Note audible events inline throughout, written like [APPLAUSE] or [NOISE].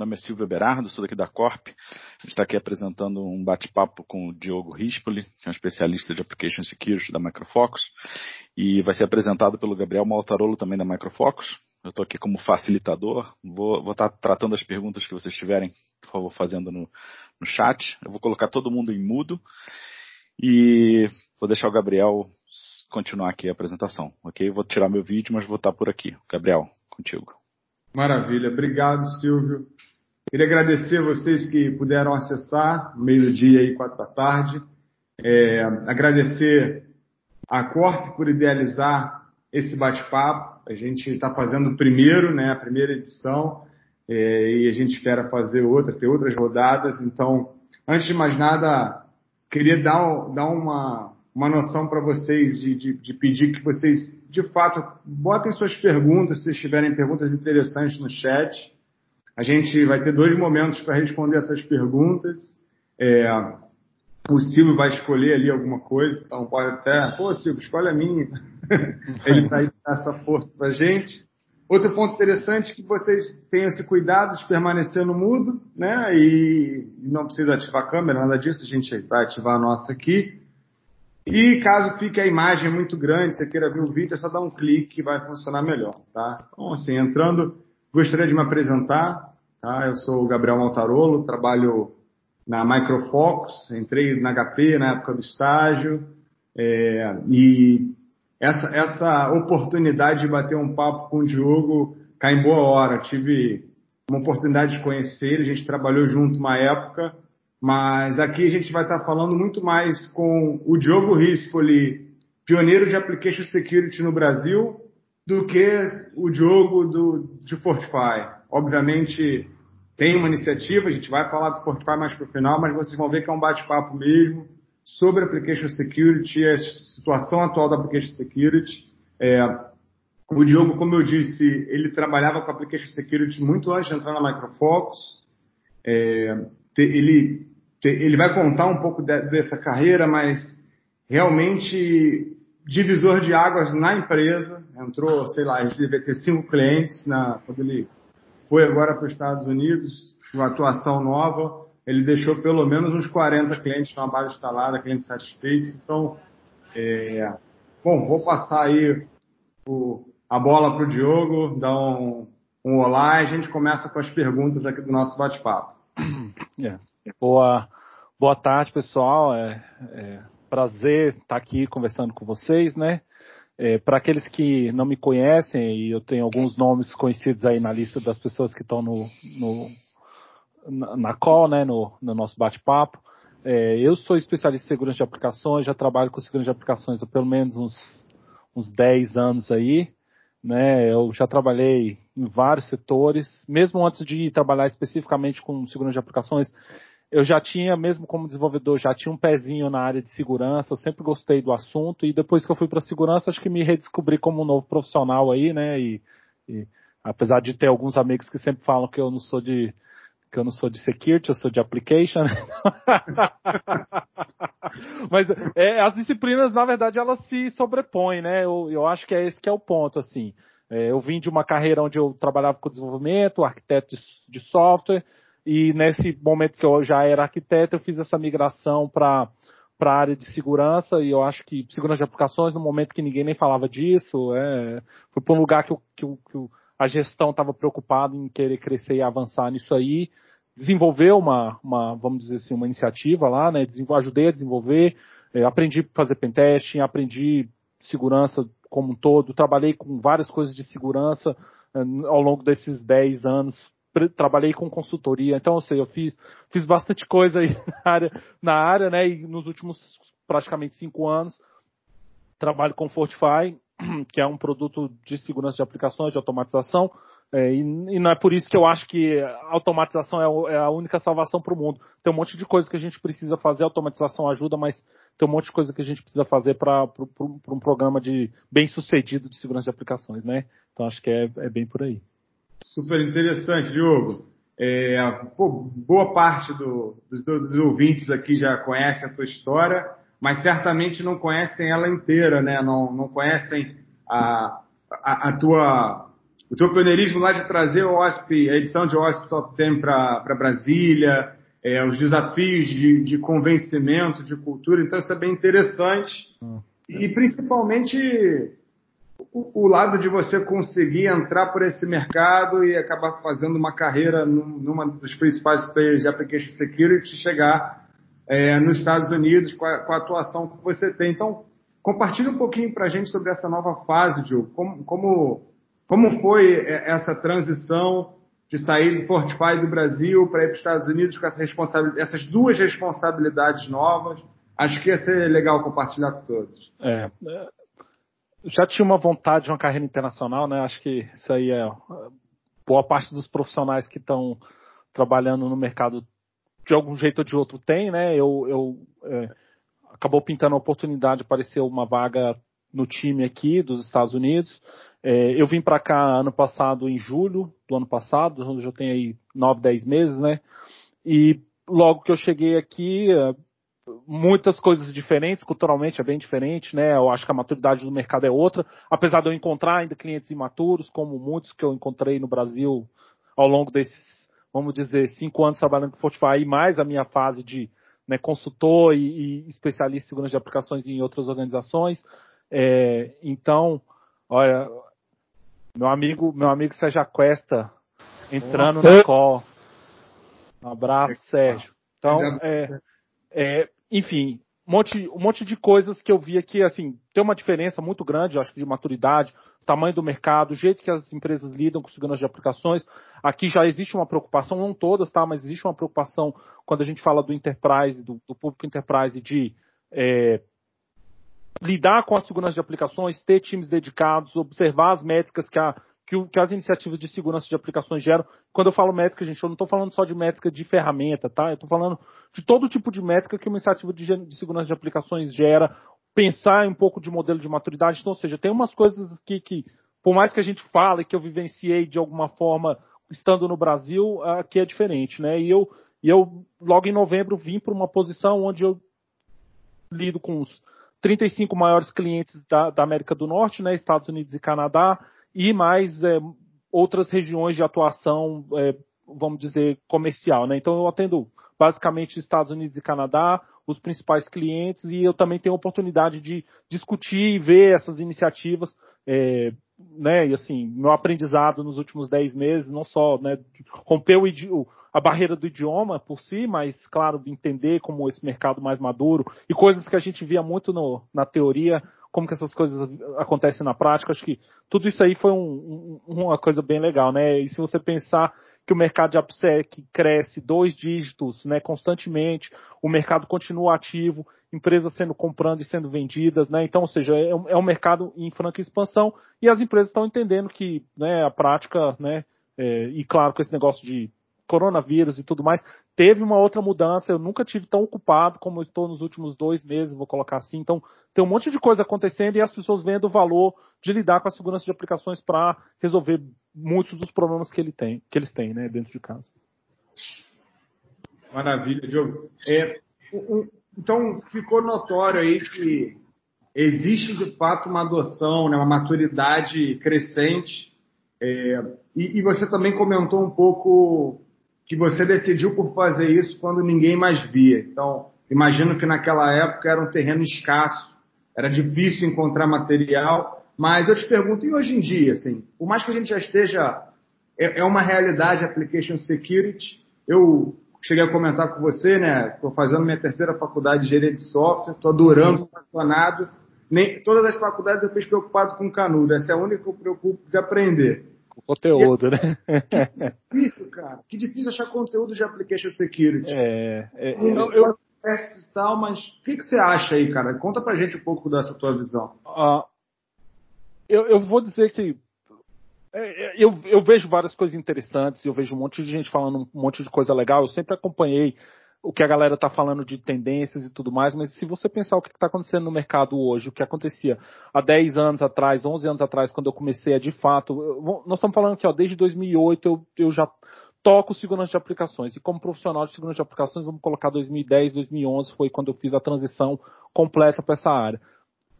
Meu nome é Silvio Berardo, sou daqui da Corp. A gente está aqui apresentando um bate-papo com o Diogo Rispoli, que é um especialista de Application Security da Microfocus, e vai ser apresentado pelo Gabriel Maltarolo, também da Microfocus. Eu estou aqui como facilitador, vou estar tá tratando as perguntas que vocês tiverem, por favor, fazendo no, no chat. Eu vou colocar todo mundo em mudo e vou deixar o Gabriel continuar aqui a apresentação, ok? Vou tirar meu vídeo, mas vou estar por aqui. Gabriel, contigo. Maravilha, obrigado Silvio. Queria agradecer vocês que puderam acessar no meio do dia e quatro da tarde. É, agradecer a Corp por idealizar esse bate-papo. A gente está fazendo o primeiro, né, a primeira edição, é, e a gente espera fazer outra, ter outras rodadas. Então, antes de mais nada, queria dar, dar uma, uma noção para vocês de, de, de, pedir que vocês, de fato, botem suas perguntas, se tiverem perguntas interessantes no chat. A gente vai ter dois momentos para responder essas perguntas. É, o Silvio vai escolher ali alguma coisa, então pode até, pô Silvio, escolhe a minha. [LAUGHS] Ele vai tá dar essa força para a gente. Outro ponto interessante é que vocês tenham esse cuidado de permanecer no mudo, né? E não precisa ativar a câmera, nada disso, a gente vai ativar a nossa aqui. E caso fique a imagem muito grande, você queira ver o vídeo, é só dar um clique que vai funcionar melhor, tá? Então, assim, entrando, gostaria de me apresentar, tá? Eu sou o Gabriel Maltarolo, trabalho na Microfocus, entrei na HP na época do estágio, é, e essa, essa oportunidade de bater um papo com o Diogo cai em boa hora. tive uma oportunidade de conhecer ele, a gente trabalhou junto uma época, mas aqui a gente vai estar falando muito mais com o Diogo Rispoli, pioneiro de Application Security no Brasil, do que o Diogo do, de Fortify. Obviamente tem uma iniciativa, a gente vai falar do Fortify mais para o final, mas vocês vão ver que é um bate-papo mesmo sobre Application Security, a situação atual da Application Security. É, o Diogo, como eu disse, ele trabalhava com Application Security muito antes de entrar na Microfocus. É, ele ele vai contar um pouco de, dessa carreira, mas realmente divisor de águas na empresa. Entrou, sei lá, gente devia ter cinco clientes na, quando ele foi agora para os Estados Unidos, uma atuação nova. Ele deixou pelo menos uns 40 clientes na base instalada, clientes satisfeitos. Então, é, bom, vou passar aí o, a bola para o Diogo, dar um, um olá e a gente começa com as perguntas aqui do nosso bate-papo. [CLEARS THROAT] É. Boa, boa tarde, pessoal. É, é prazer estar aqui conversando com vocês, né? É, Para aqueles que não me conhecem, e eu tenho alguns nomes conhecidos aí na lista das pessoas que estão no, no na, na call, né, no, no nosso bate-papo. É, eu sou especialista em segurança de aplicações, já trabalho com segurança de aplicações há pelo menos uns, uns 10 anos aí. Né, eu já trabalhei em vários setores, mesmo antes de trabalhar especificamente com segurança de aplicações, eu já tinha, mesmo como desenvolvedor, já tinha um pezinho na área de segurança, eu sempre gostei do assunto, e depois que eu fui para segurança, acho que me redescobri como um novo profissional aí, né, e, e, apesar de ter alguns amigos que sempre falam que eu não sou de, que eu não sou de security, eu sou de application. [LAUGHS] Mas é, as disciplinas, na verdade, elas se sobrepõem, né, eu, eu acho que é esse que é o ponto, assim. É, eu vim de uma carreira onde eu trabalhava com desenvolvimento, arquiteto de software, e nesse momento que eu já era arquiteto, eu fiz essa migração para para a área de segurança, e eu acho que segurança de aplicações, no momento que ninguém nem falava disso, é, foi para um lugar que, que, que a gestão estava preocupada em querer crescer e avançar nisso aí, desenvolveu uma, uma vamos dizer assim, uma iniciativa lá, né, ajudei a desenvolver, aprendi a fazer pentesting, aprendi segurança como um todo, trabalhei com várias coisas de segurança é, ao longo desses 10 anos trabalhei com consultoria, então eu sei, eu fiz, fiz bastante coisa aí [LAUGHS] na área, na área, né, e nos últimos praticamente cinco anos trabalho com Fortify, [CLEARS THROAT] que é um produto de segurança de aplicações, de automatização, é, e, e, não é por isso que eu acho que automatização é, é a única salvação para o mundo. Tem um monte de coisa que a gente precisa fazer, automatização ajuda, mas tem um monte de coisa que a gente precisa fazer para um programa de bem sucedido de segurança de aplicações, né? Então acho que é, é bem por aí. Super interessante, Diogo. É, pô, boa parte do, dos, dos, ouvintes aqui já conhece a tua história, mas certamente não conhecem ela inteira, né? Não, não conhecem a, a, a tua o teu pioneirismo lá de trazer o OSP, a edição de OSP Top 10 para Brasília, é, os desafios de, de, convencimento, de cultura, então isso é bem interessante. Hum. E principalmente o, lado de você conseguir entrar por esse mercado e acabar fazendo uma carreira num, numa dos principais players de application security, chegar é, nos Estados Unidos com a, com a, atuação que você tem. Então, compartilhe um pouquinho para a gente sobre essa nova fase, Diogo. Como, como, como foi é, essa transição de sair do Fortify do Brasil para ir para os Estados Unidos com essa essas duas responsabilidades novas? Acho que ia ser legal compartilhar com todos. É já tinha uma vontade de uma carreira internacional, né? Acho que isso aí é boa parte dos profissionais que estão trabalhando no mercado de algum jeito ou de outro tem, né? Eu, eu é, acabou pintando a oportunidade, apareceu uma vaga no time aqui dos Estados Unidos. É, eu vim para cá ano passado, em julho do ano passado, já tenho aí nove, dez meses, né? E logo que eu cheguei aqui, é, muitas coisas diferentes, culturalmente é bem diferente, né? Eu acho que a maturidade do mercado é outra, apesar de eu encontrar ainda clientes imaturos, como muitos que eu encontrei no Brasil ao longo desses, vamos dizer, cinco anos trabalhando com Fortify, e mais a minha fase de né, consultor e, e, especialista em segurança de aplicações em outras organizações. É, então, olha, meu amigo, meu amigo Sérgio Cuesta entrando no call. Um abraço, Sérgio. Então, é, é, enfim, um monte, um monte de coisas que eu vi aqui, assim, tem uma diferença muito grande, acho que de maturidade, tamanho do mercado, o jeito que as empresas lidam com segurança de aplicações. Aqui já existe uma preocupação, não todas, tá, mas existe uma preocupação quando a gente fala do enterprise, do, do público enterprise, de é, lidar com a segurança de aplicações, ter times dedicados, observar as métricas que a que, que, as iniciativas de segurança de aplicações geram. Quando eu falo métrica, gente, eu não estou falando só de métrica de ferramenta, tá? Eu estou falando de todo tipo de métrica que uma iniciativa de, de, segurança de aplicações gera, pensar um pouco de modelo de maturidade. Então, ou seja, tem umas coisas aqui que, por mais que a gente fale que eu vivenciei de alguma forma estando no Brasil, aqui é diferente, né? E eu, e eu logo em novembro vim para uma posição onde eu lido com os 35 maiores clientes da, da América do Norte, né? Estados Unidos e Canadá e mais é, outras regiões de atuação, é, vamos dizer, comercial. Né? Então eu atendo basicamente Estados Unidos e Canadá, os principais clientes, e eu também tenho a oportunidade de discutir e ver essas iniciativas. É, né, e assim, meu aprendizado nos últimos 10 meses, não só né, romper o, a barreira do idioma por si, mas, claro, entender como esse mercado mais maduro e coisas que a gente via muito no, na teoria, como que essas coisas acontecem na prática. Acho que tudo isso aí foi um, um, uma coisa bem legal, né? E se você pensar que o mercado de AppSec cresce dois dígitos, né, constantemente, o mercado continua ativo, empresas sendo comprando e sendo vendidas, né? Então, ou seja, é um, é um mercado em franca expansão e as empresas estão entendendo que, né, a prática, né, é, e claro, com esse negócio de coronavírus e tudo mais, teve uma outra mudança. Eu nunca tive tão ocupado como estou nos últimos dois meses, vou colocar assim. Então, tem um monte de coisa acontecendo e as pessoas vendo o valor de lidar com a segurança de aplicações para resolver muitos dos problemas que, ele tem, que eles têm né, dentro de casa. Maravilha, Diogo. É, então, ficou notório aí que existe de fato uma adoção, né, uma maturidade crescente. É, e, e, você também comentou um pouco que você decidiu por fazer isso quando ninguém mais via. Então, imagino que naquela época era um terreno escasso, era difícil encontrar material, mas eu te pergunto, e hoje em dia, assim, por mais que a gente já esteja, é, é uma realidade application security, eu cheguei a comentar com você, né, estou fazendo minha terceira faculdade de engenharia de software, estou adorando, apaixonado, nem, todas as faculdades eu fiz preocupado com canudo, essa é a única que eu preocupo de aprender conteúdo, e, né? Que difícil, cara. Que difícil achar conteúdo de application security. É, é eu, eu, tal, mas o que, que você acha aí, cara? Conta pra gente um pouco dessa tua visão. Uh, eu, eu vou dizer que é, é, eu, eu vejo várias coisas interessantes, eu vejo um monte de gente falando um monte de coisa legal. Eu sempre acompanhei o que a galera está falando de tendências e tudo mais, mas se você pensar o que está acontecendo no mercado hoje, o que acontecia há 10 anos atrás, 11 anos atrás, quando eu comecei a de fato, eu, nós estamos falando aqui, ó, desde 2008 eu, eu já toco segurança de aplicações e como profissional de segurança de aplicações, vamos colocar 2010, 2011 foi quando eu fiz a transição completa para essa área.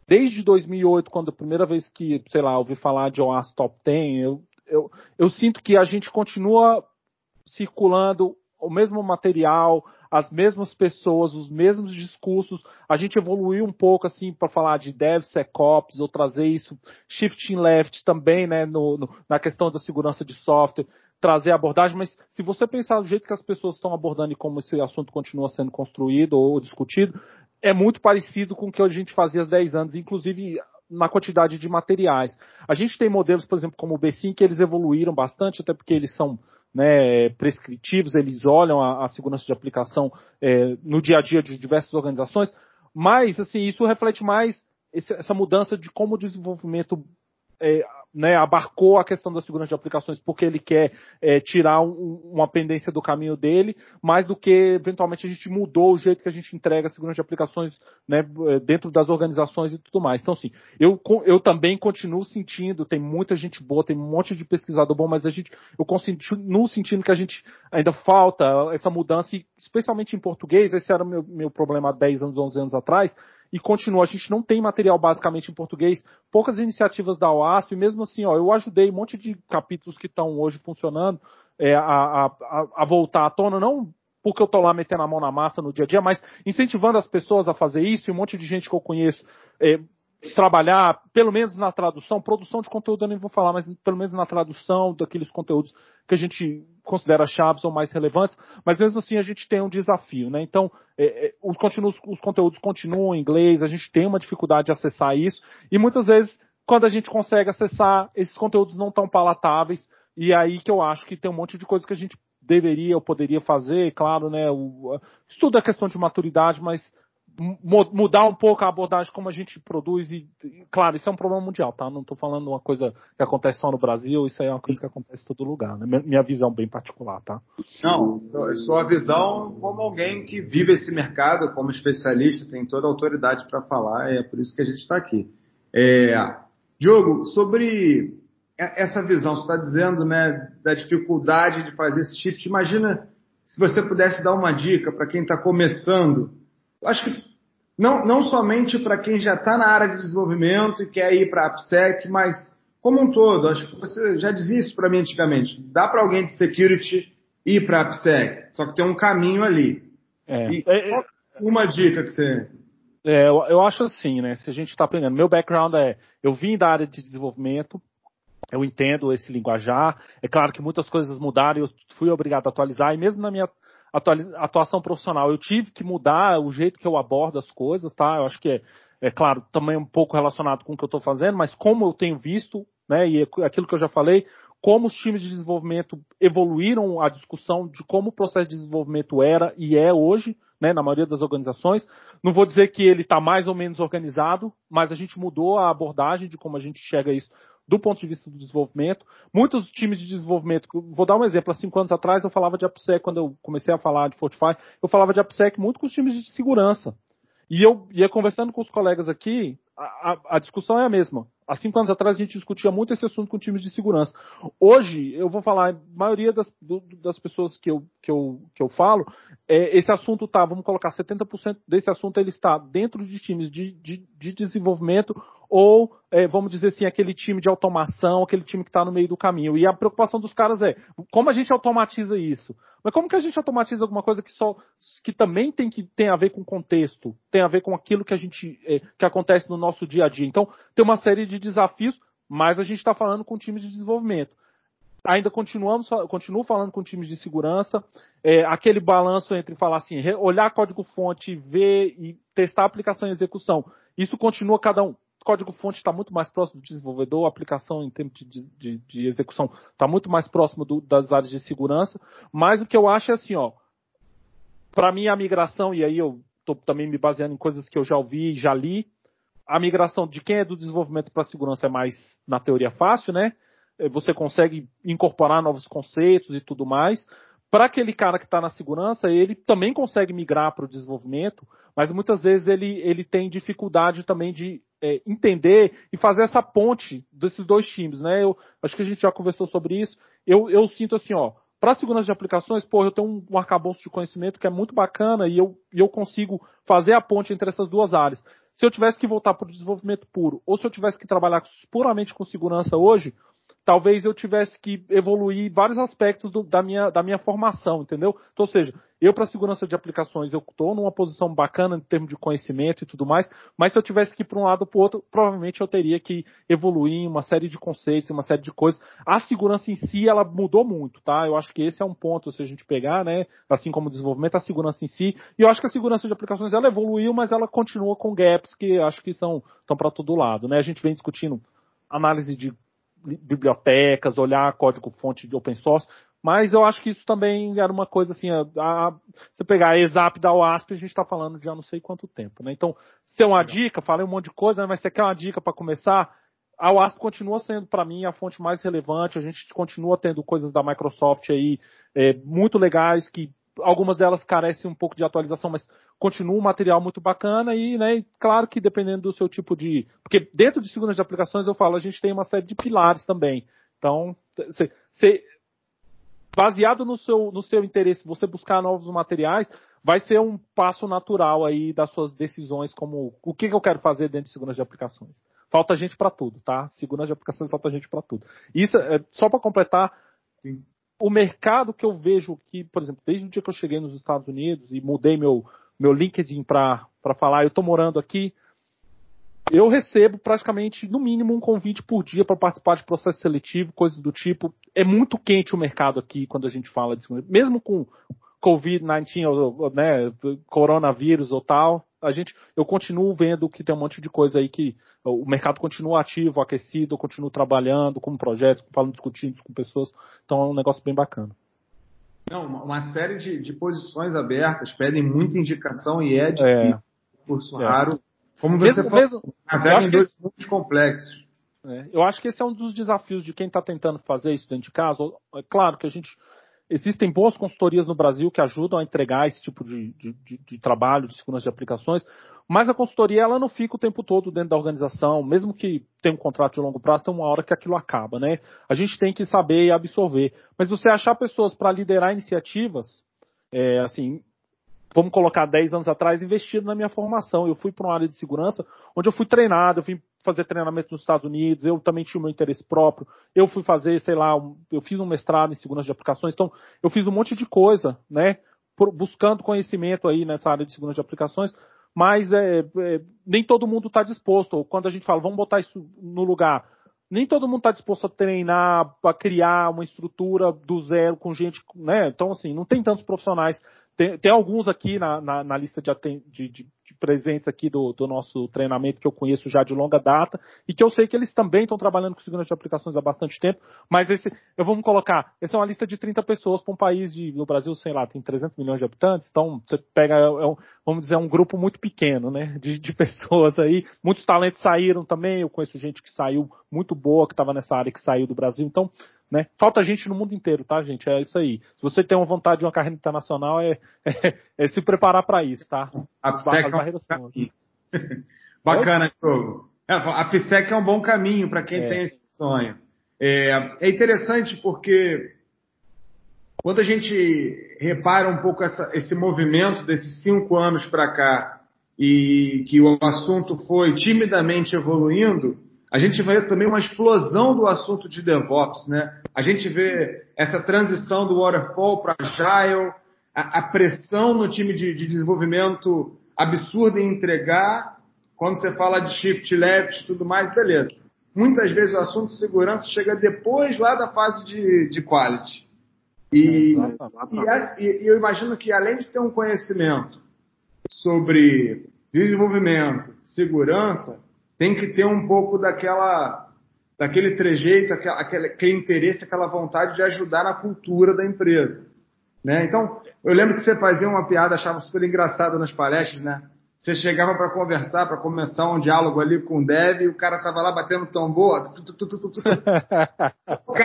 Desde 2008, quando a primeira vez que, sei lá, ouvi falar de OAS Top 10, eu, eu, eu sinto que a gente continua circulando o mesmo material, as mesmas pessoas, os mesmos discursos. A gente evoluiu um pouco assim para falar de DevSecOps ou trazer isso, shifting left também, né, no, no, na questão da segurança de software, trazer abordagem, mas se você pensar do jeito que as pessoas estão abordando e como esse assunto continua sendo construído ou discutido, é muito parecido com o que a gente fazia há 10 anos, inclusive na quantidade de materiais. A gente tem modelos, por exemplo, como o B5, que eles evoluíram bastante, até porque eles são né, prescritivos, eles olham a, a segurança de aplicação é, no dia a dia de diversas organizações, mas assim, isso reflete mais esse, essa mudança de como o desenvolvimento é, né, abarcou a questão da segurança de aplicações porque ele quer é, tirar um, uma pendência do caminho dele, mais do que eventualmente a gente mudou o jeito que a gente entrega a segurança de aplicações né, dentro das organizações e tudo mais. Então, assim, eu, eu também continuo sentindo, tem muita gente boa, tem um monte de pesquisador bom, mas a gente, eu continuo sentindo que a gente ainda falta essa mudança, especialmente em português, esse era meu, meu problema há 10 anos, 11 anos atrás, e continua. A gente não tem material basicamente em português, poucas iniciativas da OASP, e mesmo assim, ó, eu ajudei um monte de capítulos que estão hoje funcionando é, a, a, a, voltar à tona, não porque eu estou lá metendo a mão na massa no dia a dia, mas incentivando as pessoas a fazer isso, e um monte de gente que eu conheço é, trabalhar, pelo menos na tradução, produção de conteúdo eu nem vou falar, mas pelo menos na tradução daqueles conteúdos que a gente considera chaves ou mais relevantes, mas mesmo assim a gente tem um desafio, né? Então, é, é, os, os conteúdos continuam em inglês, a gente tem uma dificuldade de acessar isso, e muitas vezes, quando a gente consegue acessar, esses conteúdos não estão palatáveis, e aí que eu acho que tem um monte de coisa que a gente deveria ou poderia fazer, claro, né? O, estudo é questão de maturidade, mas mudar um pouco a abordagem como a gente produz e, claro, isso é um problema mundial, tá? Não estou falando uma coisa que acontece só no Brasil, isso aí é uma coisa que acontece em todo lugar, né? Minha visão bem particular, tá? Não, sua visão como alguém que vive esse mercado, como especialista, tem toda a autoridade para falar, é por isso que a gente está aqui. É, Diogo, sobre essa visão, está dizendo, né, da dificuldade de fazer esse shift, imagina se você pudesse dar uma dica para quem está começando acho que não, não somente para quem já está na área de desenvolvimento e quer ir para a AppSec, mas como um todo. Acho que você já dizia isso para mim antigamente. Dá para alguém de security ir para a AppSec, só que tem um caminho ali. É. E é, é. uma dica que você é, eu, eu, acho assim, né? Se a gente está aprendendo. Meu background é, eu vim da área de desenvolvimento, eu entendo esse linguajar. É claro que muitas coisas mudaram e eu fui obrigado a atualizar. E mesmo na minha atuação profissional. Eu tive que mudar o jeito que eu abordo as coisas, tá? Eu acho que é, é claro, também um pouco relacionado com o que eu estou fazendo, mas como eu tenho visto, né, e é aquilo que eu já falei, como os times de desenvolvimento evoluíram a discussão de como o processo de desenvolvimento era e é hoje, né, na maioria das organizações. Não vou dizer que ele está mais ou menos organizado, mas a gente mudou a abordagem de como a gente enxerga isso do ponto de vista do desenvolvimento. Muitos times de desenvolvimento, vou dar um exemplo, há cinco anos atrás eu falava de AppSec, quando eu comecei a falar de Fortify, eu falava de AppSec muito com os times de segurança. E eu ia conversando com os colegas aqui, a, a, discussão é a mesma. Há cinco anos atrás a gente discutia muito esse assunto com times de segurança. Hoje, eu vou falar, a maioria das, do, das pessoas que eu, que eu, que eu falo, é, esse assunto está, vamos colocar 70% desse assunto ele está dentro de times de, de, de desenvolvimento ou, é, vamos dizer assim, aquele time de automação, aquele time que está no meio do caminho. E a preocupação dos caras é, como a gente automatiza isso? Mas como que a gente automatiza alguma coisa que só, que também tem que tem a ver com contexto, tem a ver com aquilo que a gente, é, que acontece no nosso dia a dia. Então, tem uma série de desafios, mas a gente está falando com times de desenvolvimento ainda continuamos, continuo falando com times de segurança, é, aquele balanço entre falar assim, olhar código-fonte, ver e testar a aplicação em execução. Isso continua cada um código-fonte está muito mais próximo do desenvolvedor, a aplicação em termos de, de, de execução está muito mais próximo do, das áreas de segurança, mas o que eu acho é assim, ó, para mim a migração, e aí eu estou também me baseando em coisas que eu já ouvi e já li, a migração de quem é do desenvolvimento para a segurança é mais, na teoria, fácil, né? É, você consegue incorporar novos conceitos e tudo mais. Para aquele cara que está na segurança, ele também consegue migrar para o desenvolvimento, mas muitas vezes ele, ele tem dificuldade também de é, entender e fazer essa ponte desses dois times, né? Eu acho que a gente já conversou sobre isso. Eu, eu sinto assim, ó, para segurança de aplicações, pô, eu tenho um, um arcabouço de conhecimento que é muito bacana e eu, eu consigo fazer a ponte entre essas duas áreas. Se eu tivesse que voltar para o desenvolvimento puro, ou se eu tivesse que trabalhar puramente com segurança hoje, talvez eu tivesse que evoluir vários aspectos do, da, minha, da minha formação, entendeu? Então, ou seja, eu para segurança de aplicações eu estou numa posição bacana em termos de conhecimento e tudo mais, mas se eu tivesse que ir para um lado ou para o outro, provavelmente eu teria que evoluir em uma série de conceitos, uma série de coisas. A segurança em si, ela mudou muito, tá? Eu acho que esse é um ponto, se a gente pegar, né, assim como o desenvolvimento, a segurança em si, e eu acho que a segurança de aplicações, ela evoluiu, mas ela continua com gaps que acho que são, estão para todo lado, né? A gente vem discutindo análise de bibliotecas, olhar código-fonte de open source, mas eu acho que isso também era uma coisa assim, a, a, você pegar a ESAP da OASP, a gente está falando de há não sei quanto tempo, né? Então, se é uma dica, falei um monte de coisa, né? mas você quer uma dica para começar, a OASP continua sendo para mim a fonte mais relevante, a gente continua tendo coisas da Microsoft aí é, muito legais que algumas delas carecem um pouco de atualização, mas continua um material muito bacana e, né, claro que dependendo do seu tipo de, porque dentro de segurança de aplicações eu falo, a gente tem uma série de pilares também. Então, você, baseado no seu, no seu interesse, você buscar novos materiais, vai ser um passo natural aí das suas decisões, como o que, que eu quero fazer dentro de segurança de aplicações. Falta gente para tudo, tá? Segurança de aplicações falta gente para tudo. Isso é só para completar. Sim o mercado que eu vejo que, por exemplo, desde o dia que eu cheguei nos Estados Unidos e mudei meu, meu LinkedIn para falar, eu estou morando aqui, eu recebo praticamente, no mínimo, um convite por dia para participar de processo seletivo, coisas do tipo. É muito quente o mercado aqui quando a gente fala disso. Mesmo com Covid-19, né, coronavírus ou tal, a gente, eu continuo vendo que tem um monte de coisa aí que o mercado continua ativo, aquecido, eu continuo trabalhando com projetos, falando, discutindo com pessoas, então é um negócio bem bacana. Não, uma série de, de posições abertas pedem muita indicação e é de é. curso é. raro. Como você mesmo, falou, mesmo, até em dois mundos complexos. É, eu acho que esse é um dos desafios de quem está tentando fazer isso dentro de casa. É claro que a gente Existem boas consultorias no Brasil que ajudam a entregar esse tipo de, de, de, de, trabalho de segurança de aplicações, mas a consultoria ela não fica o tempo todo dentro da organização, mesmo que tenha um contrato de longo prazo, tem uma hora que aquilo acaba, né? A gente tem que saber e absorver. Mas você achar pessoas para liderar iniciativas, é, assim, vamos colocar 10 anos atrás, investiram na minha formação. Eu fui para uma área de segurança onde eu fui treinado, eu fui fazer treinamento nos Estados Unidos, eu também tinha o meu interesse próprio, eu fui fazer, sei lá, um, eu fiz um mestrado em segurança de aplicações, então eu fiz um monte de coisa, né, por, buscando conhecimento aí nessa área de segurança de aplicações, mas é, é nem todo mundo está disposto, quando a gente fala, vamos botar isso no lugar, nem todo mundo está disposto a treinar, a criar uma estrutura do zero com gente, né, então assim, não tem tantos profissionais tem, tem alguns aqui na, na, na lista de, de, de, presentes aqui do, do nosso treinamento que eu conheço já de longa data e que eu sei que eles também estão trabalhando com segurança de aplicações há bastante tempo, mas esse, eu vou colocar, essa é uma lista de 30 pessoas para um país de, no Brasil, sei lá, tem 300 milhões de habitantes, então você pega, é um, vamos dizer, é um grupo muito pequeno, né, de, de [LAUGHS] pessoas aí, muitos talentos saíram também, eu conheço gente que saiu muito boa, que estava nessa área que saiu do Brasil, então né? Falta gente no mundo inteiro, tá, gente? É isso aí. Se você tem uma vontade de uma carreira internacional, é, é, é se preparar para isso, tá? A PSEC as barreiras é um... [LAUGHS] Bacana, jogo. É, a PSEC é um bom caminho para quem é. tem esse sonho. É, é, interessante porque quando a gente repara um pouco essa, esse movimento desses cinco anos para cá e que o assunto foi timidamente evoluindo, a gente vê também uma explosão do assunto de DevOps, né? A gente vê essa transição do Waterfall para Agile, a, a, pressão no time de, de, desenvolvimento absurda em entregar. Quando você fala de shift left e tudo mais, beleza. Muitas vezes o assunto de segurança chega depois lá da fase de, de quality. E, e, e eu imagino que além de ter um conhecimento sobre desenvolvimento, segurança, tem que ter um pouco daquela, daquele trejeito, aquele, aquele interesse, aquela vontade de ajudar na cultura da empresa. Né? Então, eu lembro que você fazia uma piada, achava super engraçado nas palestras, né? Você chegava para conversar, para começar um diálogo ali com o dev, e o cara tava lá batendo tambor. [LAUGHS]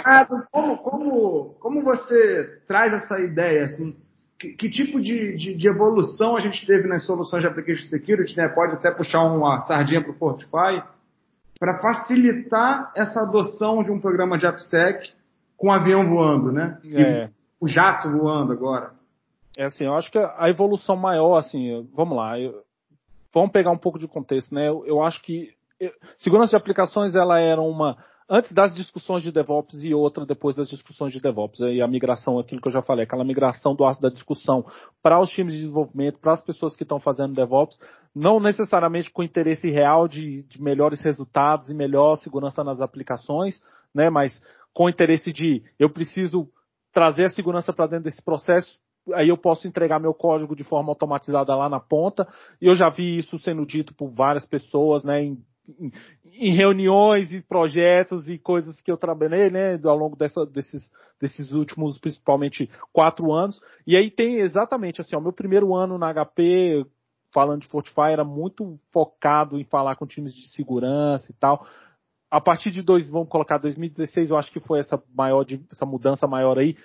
cara, como, como, como você traz essa ideia, assim? Que, que tipo de, de, de, evolução a gente teve nas soluções de application security, né? Pode até puxar uma sardinha para o Fortify, para facilitar essa adoção de um programa de AppSec com o avião voando, né? É. o jato voando agora. É assim, eu acho que a evolução maior, assim, vamos lá, eu, vamos pegar um pouco de contexto, né? Eu, eu acho que eu, segurança de aplicações ela era uma antes das discussões de DevOps e outra depois das discussões de DevOps. E a migração, aquilo que eu já falei, aquela migração do da discussão para os times de desenvolvimento, para as pessoas que estão fazendo DevOps, não necessariamente com interesse real de, de melhores resultados e melhor segurança nas aplicações, né? Mas com interesse de eu preciso trazer a segurança para dentro desse processo aí eu posso entregar meu código de forma automatizada lá na ponta. E eu já vi isso sendo dito por várias pessoas, né, em em, reuniões e projetos e coisas que eu trabalhei, né, ao longo dessa, desses, desses últimos, principalmente, quatro anos. E aí tem exatamente assim, o meu primeiro ano na HP, falando de Fortify, era muito focado em falar com times de segurança e tal. A partir de dois, vamos colocar 2016, eu acho que foi essa maior, essa mudança maior aí,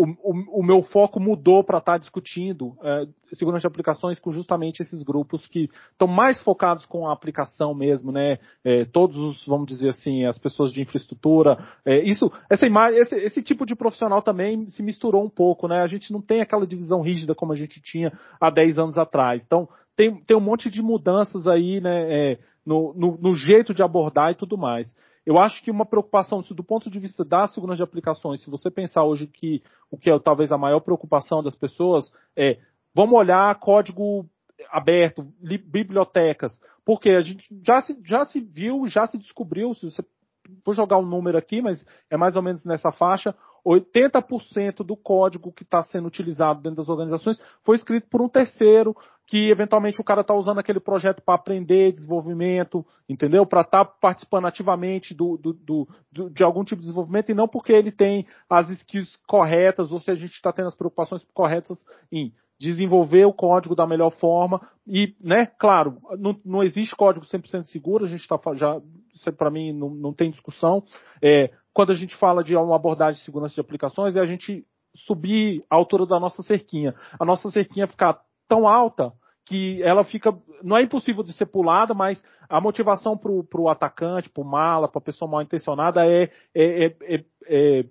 o, o, o, meu foco mudou para estar tá discutindo é, segurança de aplicações com justamente esses grupos que estão mais focados com a aplicação mesmo, né? É, todos os, vamos dizer assim, as pessoas de infraestrutura. É, isso, essa imagem, esse, esse, tipo de profissional também se misturou um pouco, né? A gente não tem aquela divisão rígida como a gente tinha há 10 anos atrás. Então, tem, tem um monte de mudanças aí, né? É, no, no, no jeito de abordar e tudo mais. Eu acho que uma preocupação do ponto de vista da segurança de aplicações, se você pensar hoje que o que é talvez a maior preocupação das pessoas é vamos olhar código aberto, bibliotecas, porque a gente já se, já se viu, já se descobriu, se você vou jogar um número aqui, mas é mais ou menos nessa faixa, 80% do código que está sendo utilizado dentro das organizações foi escrito por um terceiro, que eventualmente o cara está usando aquele projeto para aprender desenvolvimento, entendeu? Para estar tá participando ativamente do, do, do, do, de algum tipo de desenvolvimento e não porque ele tem as skills corretas ou se a gente está tendo as preocupações corretas em desenvolver o código da melhor forma e, né, claro, não, não existe código 100% seguro, a gente está já, isso para mim não, não tem discussão. É, quando a gente fala de uma abordagem de segurança de aplicações, é a gente subir a altura da nossa cerquinha. A nossa cerquinha ficar tão alta que ela fica. Não é impossível de ser pulada, mas a motivação para o atacante, para o mala, para a pessoa mal intencionada é, é, é, é, é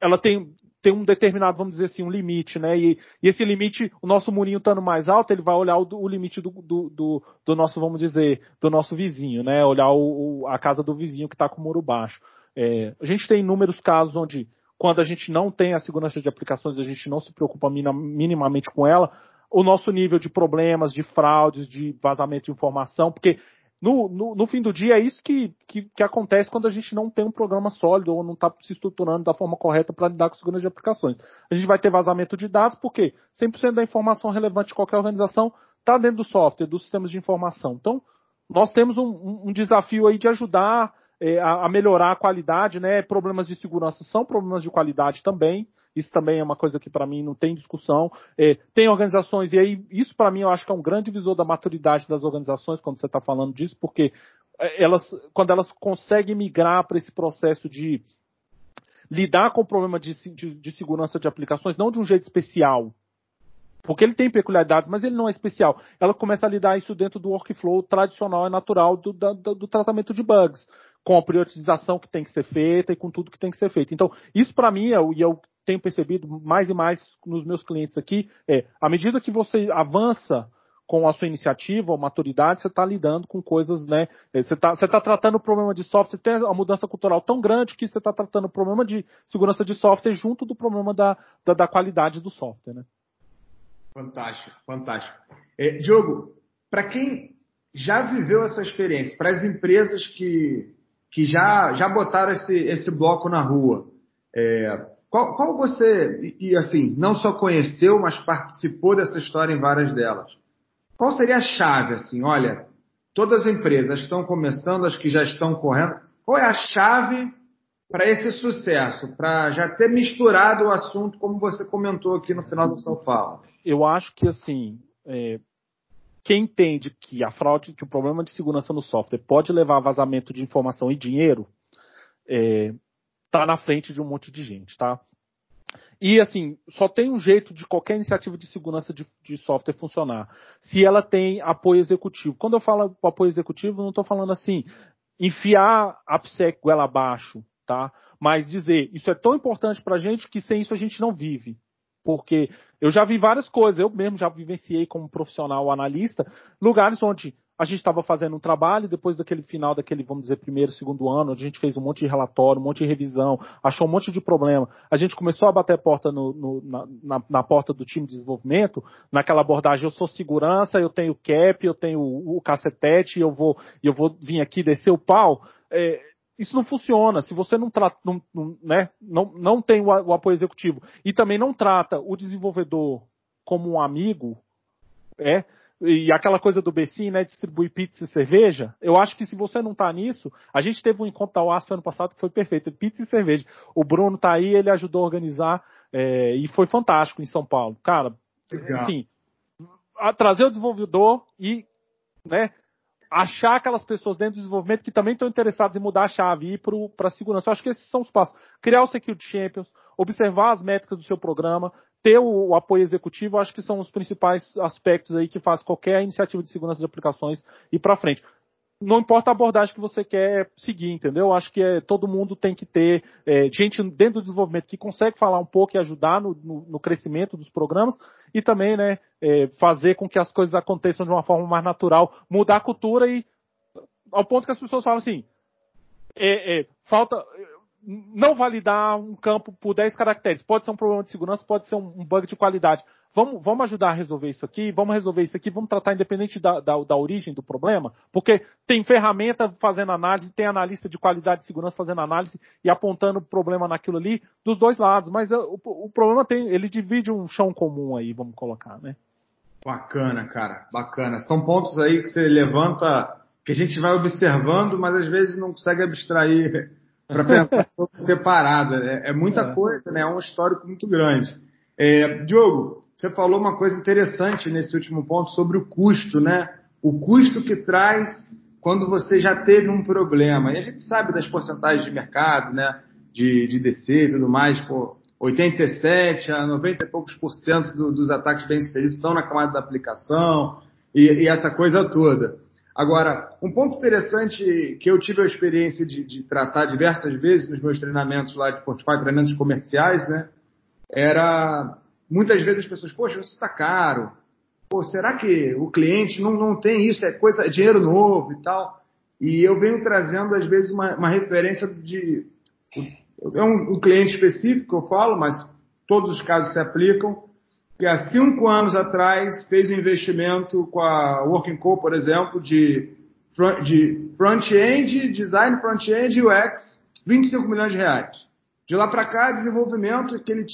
ela tem, tem um determinado, vamos dizer assim, um limite, né? E, e esse limite, o nosso murinho estando mais alto, ele vai olhar o, o limite do, do, do, do, nosso, vamos dizer, do nosso vizinho, né? Olhar o, o, a casa do vizinho que está com o muro baixo. É, a gente tem inúmeros casos onde, quando a gente não tem a segurança de aplicações, a gente não se preocupa minimamente com ela, o nosso nível de problemas, de fraudes, de vazamento de informação, porque no, no, no, fim do dia é isso que, que, que, acontece quando a gente não tem um programa sólido ou não está se estruturando da forma correta para lidar com segurança de aplicações. A gente vai ter vazamento de dados porque 100% da informação relevante de qualquer organização está dentro do software, dos sistemas de informação. Então, nós temos um, um, desafio aí de ajudar é, a, a melhorar a qualidade, né? Problemas de segurança são problemas de qualidade também. Isso também é uma coisa que para mim não tem discussão. É, tem organizações, e aí isso para mim eu acho que é um grande visor da maturidade das organizações quando você está falando disso, porque é, elas, quando elas conseguem migrar para esse processo de lidar com o problema de, de, de, segurança de aplicações, não de um jeito especial, porque ele tem peculiaridades, mas ele não é especial. Ela começa a lidar isso dentro do workflow tradicional e natural do, do, do tratamento de bugs, com a priorização que tem que ser feita e com tudo que tem que ser feito. Então, isso para mim, é, e eu tenho percebido mais e mais nos meus clientes aqui, é, à medida que você avança com a sua iniciativa ou maturidade, você está lidando com coisas, né? É, você está tá tratando o problema de software, tem uma mudança cultural tão grande que você está tratando o problema de segurança de software junto do problema da, da, da qualidade do software, né? Fantástico, fantástico. É, Diogo, para quem já viveu essa experiência, para as empresas que, que já, já botaram esse, esse bloco na rua, é, qual, qual você, e, assim, não só conheceu, mas participou dessa história em várias delas? Qual seria a chave, assim, olha, todas as empresas estão começando, as que já estão correndo, qual é a chave para esse sucesso, para já ter misturado o assunto, como você comentou aqui no final da sua fala? Eu acho que, assim, é, quem entende que a fraude, que o problema de segurança no software pode levar a vazamento de informação e dinheiro, é, tá na frente de um monte de gente, tá? E assim, só tem um jeito de qualquer iniciativa de segurança de, de software funcionar. Se ela tem apoio executivo. Quando eu falo apoio executivo, não estou falando assim, enfiar a PSEC goela abaixo, tá? Mas dizer, isso é tão importante para a gente que sem isso a gente não vive. Porque eu já vi várias coisas, eu mesmo já vivenciei como profissional analista, lugares onde a gente estava fazendo um trabalho, depois daquele final daquele, vamos dizer, primeiro, segundo ano, a gente fez um monte de relatório, um monte de revisão, achou um monte de problema. A gente começou a bater a porta no, no, na, na, porta do time de desenvolvimento, naquela abordagem, eu sou segurança, eu tenho cap, eu tenho o, o cacetete, eu vou, eu vou vir aqui descer o pau. É, isso não funciona. Se você não trata, não, não, né, não, não tem o, o apoio executivo e também não trata o desenvolvedor como um amigo, é, e aquela coisa do Bessim, né, distribuir pizza e cerveja, eu acho que se você não tá nisso, a gente teve um encontro da UASP ano passado que foi perfeito, pizza e cerveja. O Bruno tá aí, ele ajudou a organizar é, e foi fantástico em São Paulo. Cara, Legal. assim, trazer o desenvolvedor e, né, achar aquelas pessoas dentro do desenvolvimento que também estão interessadas em mudar a chave e ir para a segurança. Eu acho que esses são os passos. Criar o Security Champions, observar as métricas do seu programa, ter o, o, apoio executivo, acho que são os principais aspectos aí que faz qualquer iniciativa de segurança de aplicações ir para frente. Não importa a abordagem que você quer seguir, entendeu? Acho que é, todo mundo tem que ter é, gente dentro do desenvolvimento que consegue falar um pouco e ajudar no, no, no crescimento dos programas e também né, é, fazer com que as coisas aconteçam de uma forma mais natural, mudar a cultura e ao ponto que as pessoas falam assim, é, é falta, não validar um campo por 10 caracteres. Pode ser um problema de segurança, pode ser um, bug de qualidade. Vamos, vamos ajudar a resolver isso aqui, vamos resolver isso aqui, vamos tratar independente da, da, da, origem do problema, porque tem ferramenta fazendo análise, tem analista de qualidade de segurança fazendo análise e apontando o problema naquilo ali dos dois lados. Mas uh, o, o problema tem, ele divide um chão comum aí, vamos colocar, né? Bacana, cara, bacana. São pontos aí que você levanta, que a gente vai observando, mas às vezes não consegue abstrair para pensar separada. É, é muita é. coisa, né? É um histórico muito grande. É, Diogo, você falou uma coisa interessante nesse último ponto sobre o custo, né? O custo que traz quando você já teve um problema. E a gente sabe das porcentagens de mercado, né? De, de DC e tudo mais, pô, 87 a 90 e poucos por cento do, dos ataques bem-sucedidos são na camada da aplicação e, e essa coisa toda. Agora, um ponto interessante que eu tive a experiência de, de, tratar diversas vezes nos meus treinamentos lá de Fortify, treinamentos comerciais, né? Era muitas vezes as pessoas, poxa, isso está caro. Pô, será que o cliente não, não tem isso? É coisa, é dinheiro novo e tal. E eu venho trazendo às vezes uma, uma referência de é um, um cliente específico que eu falo, mas todos os casos se aplicam que há cinco anos atrás fez um investimento com a Working Co, por exemplo, de, de front-end, design front-end e UX, 25 milhões de reais. De lá para cá, desenvolvimento, aqueles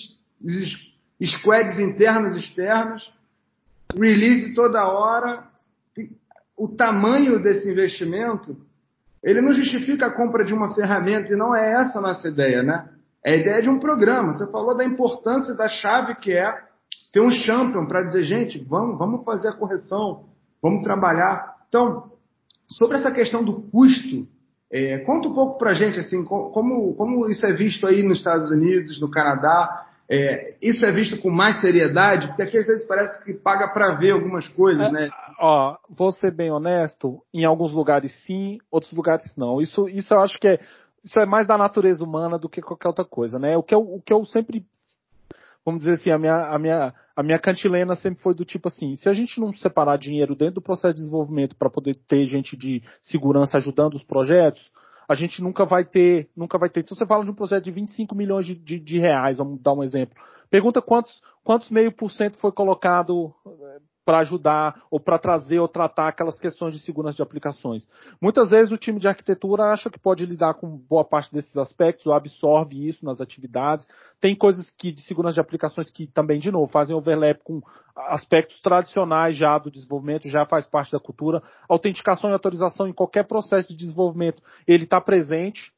squads internos e externos, release toda hora. O tamanho desse investimento, ele não justifica a compra de uma ferramenta, e não é essa a nossa ideia, né? É a ideia de um programa. Você falou da importância da chave que é ter um champion para dizer, gente, vamos, vamos fazer a correção, vamos trabalhar. Então, sobre essa questão do custo, é, conta um pouco para a gente, assim, como, como isso é visto aí nos Estados Unidos, no Canadá, é, isso é visto com mais seriedade? Porque aqui às vezes parece que paga para ver algumas coisas, é, né? Ó, vou ser bem honesto, em alguns lugares sim, outros lugares não. Isso, isso eu acho que é, isso é mais da natureza humana do que qualquer outra coisa, né? O que eu, o que eu sempre, vamos dizer assim, a minha, a minha, a minha cantilena sempre foi do tipo assim, se a gente não separar dinheiro dentro do processo de desenvolvimento para poder ter gente de segurança ajudando os projetos, a gente nunca vai ter, nunca vai ter. Então você fala de um projeto de 25 milhões de, de, de reais, vamos dar um exemplo. Pergunta quantos, quantos meio por cento foi colocado para ajudar ou para trazer ou tratar aquelas questões de segurança de aplicações. Muitas vezes o time de arquitetura acha que pode lidar com boa parte desses aspectos ou absorve isso nas atividades. Tem coisas que de segurança de aplicações que também, de novo, fazem overlap com aspectos tradicionais já do desenvolvimento, já faz parte da cultura. Autenticação e autorização em qualquer processo de desenvolvimento, ele está presente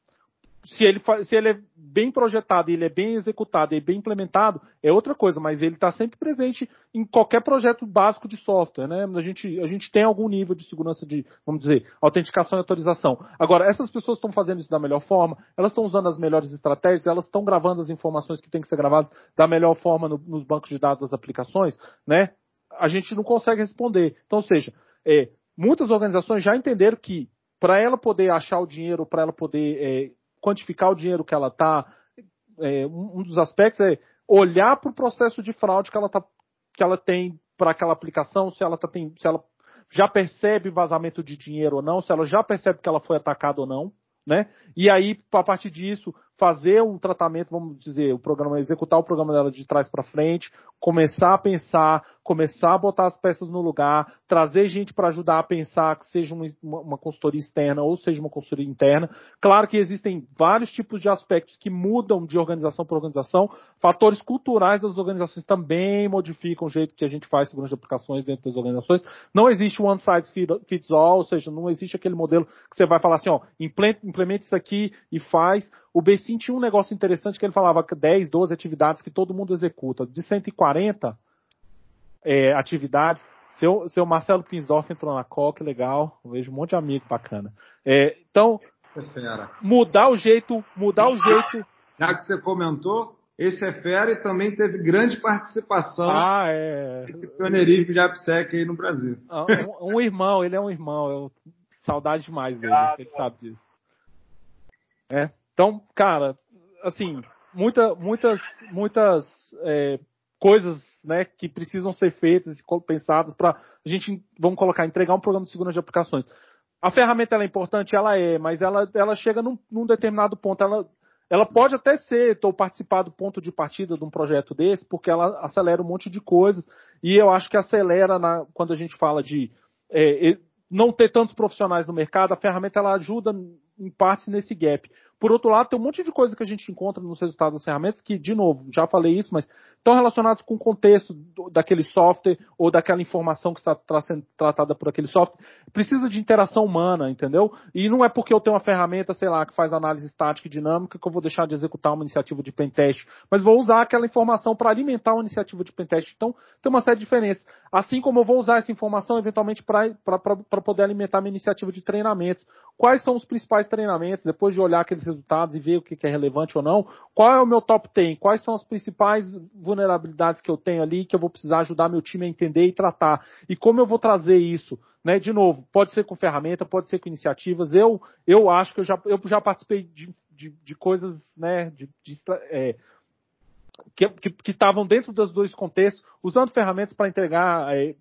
se ele, se ele é bem projetado, ele é bem executado e bem implementado, é outra coisa, mas ele está sempre presente em qualquer projeto básico de software, né? A gente, a gente tem algum nível de segurança de, vamos dizer, autenticação e autorização. Agora, essas pessoas estão fazendo isso da melhor forma, elas estão usando as melhores estratégias, elas estão gravando as informações que têm que ser gravadas da melhor forma no, nos bancos de dados das aplicações, né? A gente não consegue responder. Então, ou seja, é, muitas organizações já entenderam que para ela poder achar o dinheiro, para ela poder é, quantificar o dinheiro que ela está. É, um dos aspectos é olhar para o processo de fraude que ela, tá, que ela tem para aquela aplicação, se ela, tá, tem, se ela já percebe vazamento de dinheiro ou não, se ela já percebe que ela foi atacada ou não, né? E aí, a partir disso, fazer um tratamento, vamos dizer, o programa, executar o programa dela de trás para frente, começar a pensar, começar a botar as peças no lugar, trazer gente para ajudar a pensar, que seja uma, uma, consultoria externa ou seja uma consultoria interna. Claro que existem vários tipos de aspectos que mudam de organização para organização. Fatores culturais das organizações também modificam o jeito que a gente faz segurança de aplicações dentro das organizações. Não existe one size fits all, ou seja, não existe aquele modelo que você vai falar assim, ó, implemente isso aqui e faz. O Bessin tinha um negócio interessante que ele falava que 10, 12 atividades que todo mundo executa. De 140 é, atividades, seu, seu Marcelo Pinsdorf entrou na COC, legal. Eu vejo um monte de amigo bacana. É, então, mudar o jeito, mudar o jeito. Já que você comentou, esse é fera e também teve grande participação ah, é... nesse pioneirismo de AppSec aí no Brasil. Ah, um, um, irmão, ele é um irmão. Eu, saudade demais dele, ele sabe disso. É. Então, cara, assim, muita, muitas, muitas é, coisas né, que precisam ser feitas e pensadas para a gente, vamos colocar, entregar um programa de segurança de aplicações. A ferramenta é importante, ela é, mas ela, ela chega num, num determinado ponto. Ela, ela pode até ser, estou participar do ponto de partida de um projeto desse, porque ela acelera um monte de coisas, e eu acho que acelera na, quando a gente fala de é, não ter tantos profissionais no mercado, a ferramenta ela ajuda em parte nesse gap. Por outro lado, tem um monte de coisa que a gente encontra nos resultados das ferramentas que, de novo, já falei isso, mas estão relacionados com o contexto daquele software ou daquela informação que está sendo tratada por aquele software. Precisa de interação humana, entendeu? E não é porque eu tenho uma ferramenta, sei lá, que faz análise estática e dinâmica que eu vou deixar de executar uma iniciativa de pentest, mas vou usar aquela informação para alimentar uma iniciativa de pentest. Então, tem uma série de diferenças. Assim como eu vou usar essa informação eventualmente para poder alimentar minha iniciativa de treinamento. Quais são os principais treinamentos, depois de olhar aqueles resultados e ver o que é relevante ou não? Qual é o meu top 10? Quais são as principais vulnerabilidades que eu tenho ali que eu vou precisar ajudar meu time a entender e tratar? E como eu vou trazer isso? Né, de novo, pode ser com ferramenta, pode ser com iniciativas. Eu, eu acho que eu já, eu já participei de, de, de coisas, né, de, de é, que estavam dentro dos dois contextos, usando ferramentas para entregar é,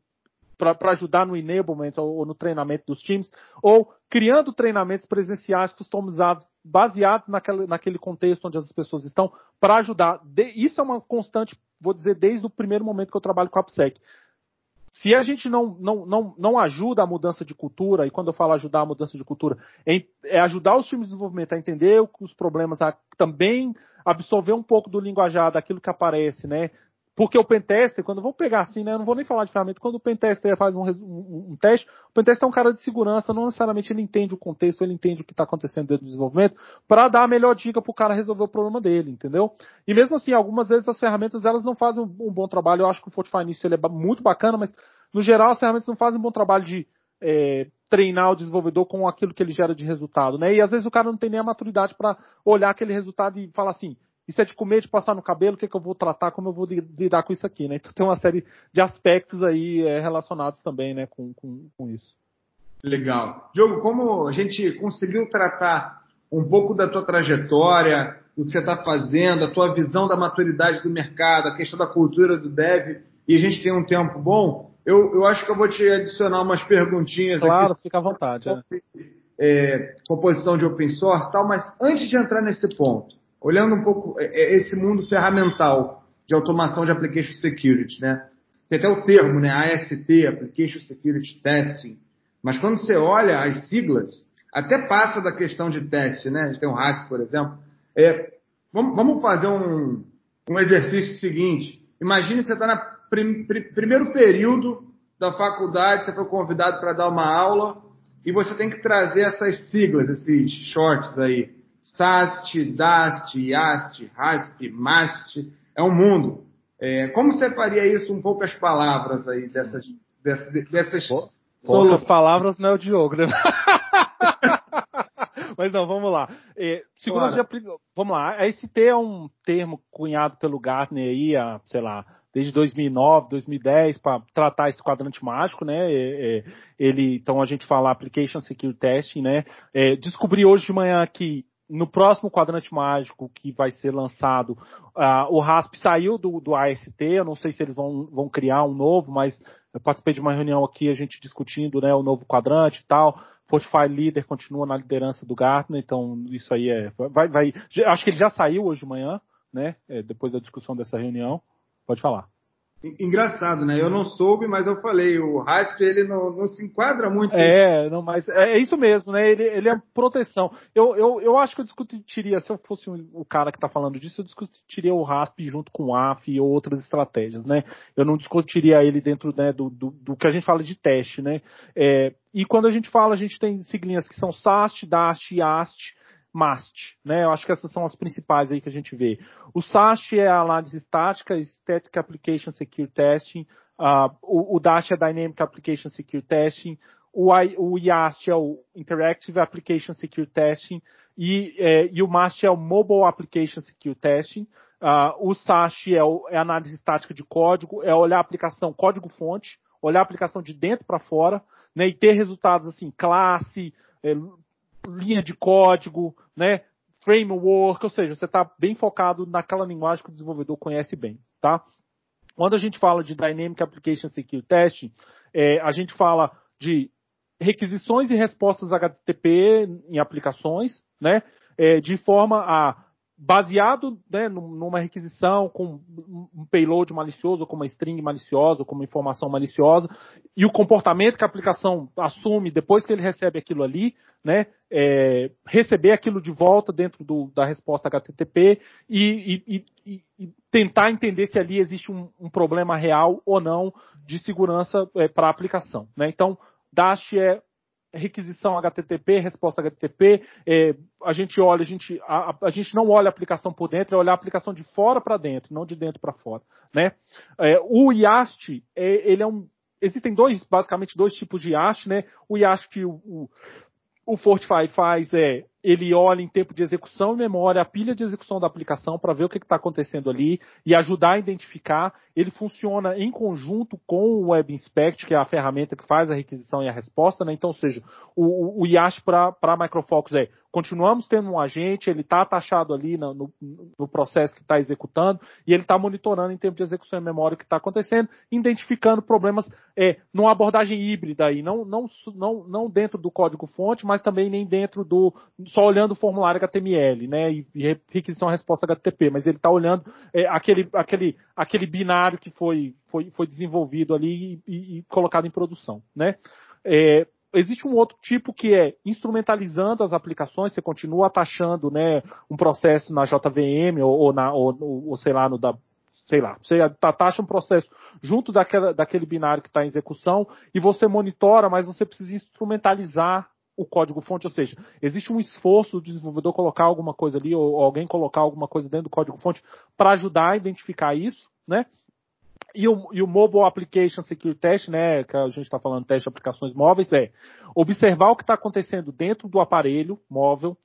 para ajudar no enablement ou, ou, no treinamento dos times, ou criando treinamentos presenciais customizados, baseados naquele, naquele contexto onde as pessoas estão, para ajudar. De, isso é uma constante, vou dizer, desde o primeiro momento que eu trabalho com a AppSec. Se a gente não, não, não, não ajuda a mudança de cultura, e quando eu falo ajudar a mudança de cultura, é, ajudar os times de desenvolvimento a entender os problemas, a também absorver um pouco do linguajar daquilo que aparece, né? Porque o pentester, quando vou pegar assim, né, eu não vou nem falar de ferramenta, quando o pentester faz um, um, um, teste, o pentester é um cara de segurança, não necessariamente ele entende o contexto, ele entende o que está acontecendo dentro do desenvolvimento, para dar a melhor dica para o cara resolver o problema dele, entendeu? E mesmo assim, algumas vezes as ferramentas elas não fazem um, um bom trabalho, eu acho que o Fortify nisso ele é muito bacana, mas no geral as ferramentas não fazem um bom trabalho de é, treinar o desenvolvedor com aquilo que ele gera de resultado, né? E às vezes o cara não tem nem a maturidade para olhar aquele resultado e falar assim, isso é de comer, de passar no cabelo, o que, é que eu vou tratar, como eu vou lidar com isso aqui, né? Então tem uma série de aspectos aí é, relacionados também, né, com, com, com isso. Legal. Diogo, como a gente conseguiu tratar um pouco da tua trajetória, do que você está fazendo, a tua visão da maturidade do mercado, a questão da cultura do dev, e a gente tem um tempo bom, eu, eu acho que eu vou te adicionar umas perguntinhas claro, aqui. fica à vontade. É. É, composição de open source e tal, mas antes de entrar nesse ponto, olhando um pouco é, é, esse mundo ferramental de automação de application security, né? Tem até o termo, né? AST, Application Security Testing. Mas quando você olha as siglas, até passa da questão de teste, né? A gente tem o RASP, por exemplo. É, vamos, vamos, fazer um, um exercício seguinte. Imagine que você está no prim, prim, primeiro período da faculdade, você foi convidado para dar uma aula e você tem que trazer essas siglas, esses shorts aí. SAST, DAST, YAST, RASP, MAST, é um mundo. É, como você faria isso um pouco as palavras aí dessas dessas, dessas Poucas palavras não é o Diogo, né? [LAUGHS] Mas não, vamos lá. É, segundo claro. vamos lá. A ST é um termo cunhado pelo Gartner aí, a, sei lá, desde 2009, 2010, para tratar esse quadrante mágico, né? É, é, ele, então a gente fala Application Security Testing, né? É, descobri hoje de manhã que no próximo quadrante mágico que vai ser lançado, uh, o RASP saiu do, do AST, eu não sei se eles vão, vão criar um novo, mas Eu participei de uma reunião aqui, a gente discutindo né, o novo quadrante e tal. Fortify Leader continua na liderança do Gartner, então isso aí é. Vai, vai, acho que ele já saiu hoje de manhã, né? É, depois da discussão dessa reunião. Pode falar. Engraçado, né? Eu não soube, mas eu falei, o Rasp ele não, não se enquadra muito. É, não, mas é, é, isso mesmo, né? Ele, ele é proteção. Eu, eu, eu acho que eu discutiria, se eu fosse o cara que está falando disso, eu discutiria o Rasp junto com o AF e outras estratégias, né? Eu não discutiria ele dentro né, do, do, do que a gente fala de teste, né? É, e quando a gente fala, a gente tem siglinhas que são SAST, DAST e AST MAST, né? Eu acho que essas são as principais aí que a gente vê. O SAST é a análise estática, Static Application Secure Testing, uh, o, o DAST é Dynamic Application Secure Testing, o, I, o IAST é o Interactive Application Secure Testing e, é, e o MAST é o Mobile Application Secure Testing. Uh, o SAST é, o, é análise estática de código, é olhar a aplicação código-fonte, olhar a aplicação de dentro para fora, né, e ter resultados assim, classe, é, linha de código, né? Framework, ou seja, você está bem focado naquela linguagem que o desenvolvedor conhece bem, tá? Quando a gente fala de Dynamic Application Security Testing, é, a gente fala de requisições e respostas HTTP em aplicações, né? É, de forma a baseado né, numa requisição com um payload malicioso, com uma string maliciosa, com uma informação maliciosa, e o comportamento que a aplicação assume depois que ele recebe aquilo ali, né, é, receber aquilo de volta dentro do, da resposta HTTP e, e, e, e, tentar entender se ali existe um, um problema real ou não de segurança é, para a aplicação. Né? Então, Dash é requisição HTTP, resposta HTTP, é, a gente olha, a gente, a, a, gente não olha a aplicação por dentro, é olhar a aplicação de fora para dentro, não de dentro para fora, né? É, o IAST, é, ele é um, existem dois, basicamente dois tipos de IAST, né? O IAST que o, o, o Fortify faz é ele olha em tempo de execução e memória a pilha de execução da aplicação para ver o que está acontecendo ali e ajudar a identificar. Ele funciona em conjunto com o Web Inspect, que é a ferramenta que faz a requisição e a resposta. Né? Então, ou seja, o, o IASH para a Microfocus é continuamos tendo um agente, ele está taxado ali no, no, no, processo que está executando e ele está monitorando em tempo de execução e memória o que está acontecendo, identificando problemas é, numa abordagem híbrida aí, não, não, não, não dentro do código fonte, mas também nem dentro do só olhando o formulário HTML, né, e, e requisição resposta HTTP, mas ele está olhando é, aquele, aquele, aquele binário que foi, foi, foi desenvolvido ali e, e, e colocado em produção, né. É, existe um outro tipo que é instrumentalizando as aplicações, você continua taxando, né, um processo na JVM ou, ou na, ou, ou, sei lá, no da, sei lá, você taxa um processo junto daquela, daquele binário que está em execução e você monitora, mas você precisa instrumentalizar o código-fonte, ou seja, existe um esforço do desenvolvedor colocar alguma coisa ali, ou alguém colocar alguma coisa dentro do código-fonte para ajudar a identificar isso, né? E o, e o Mobile Application Security Test, né, que a gente está falando teste de aplicações móveis, é observar o que está acontecendo dentro do aparelho móvel,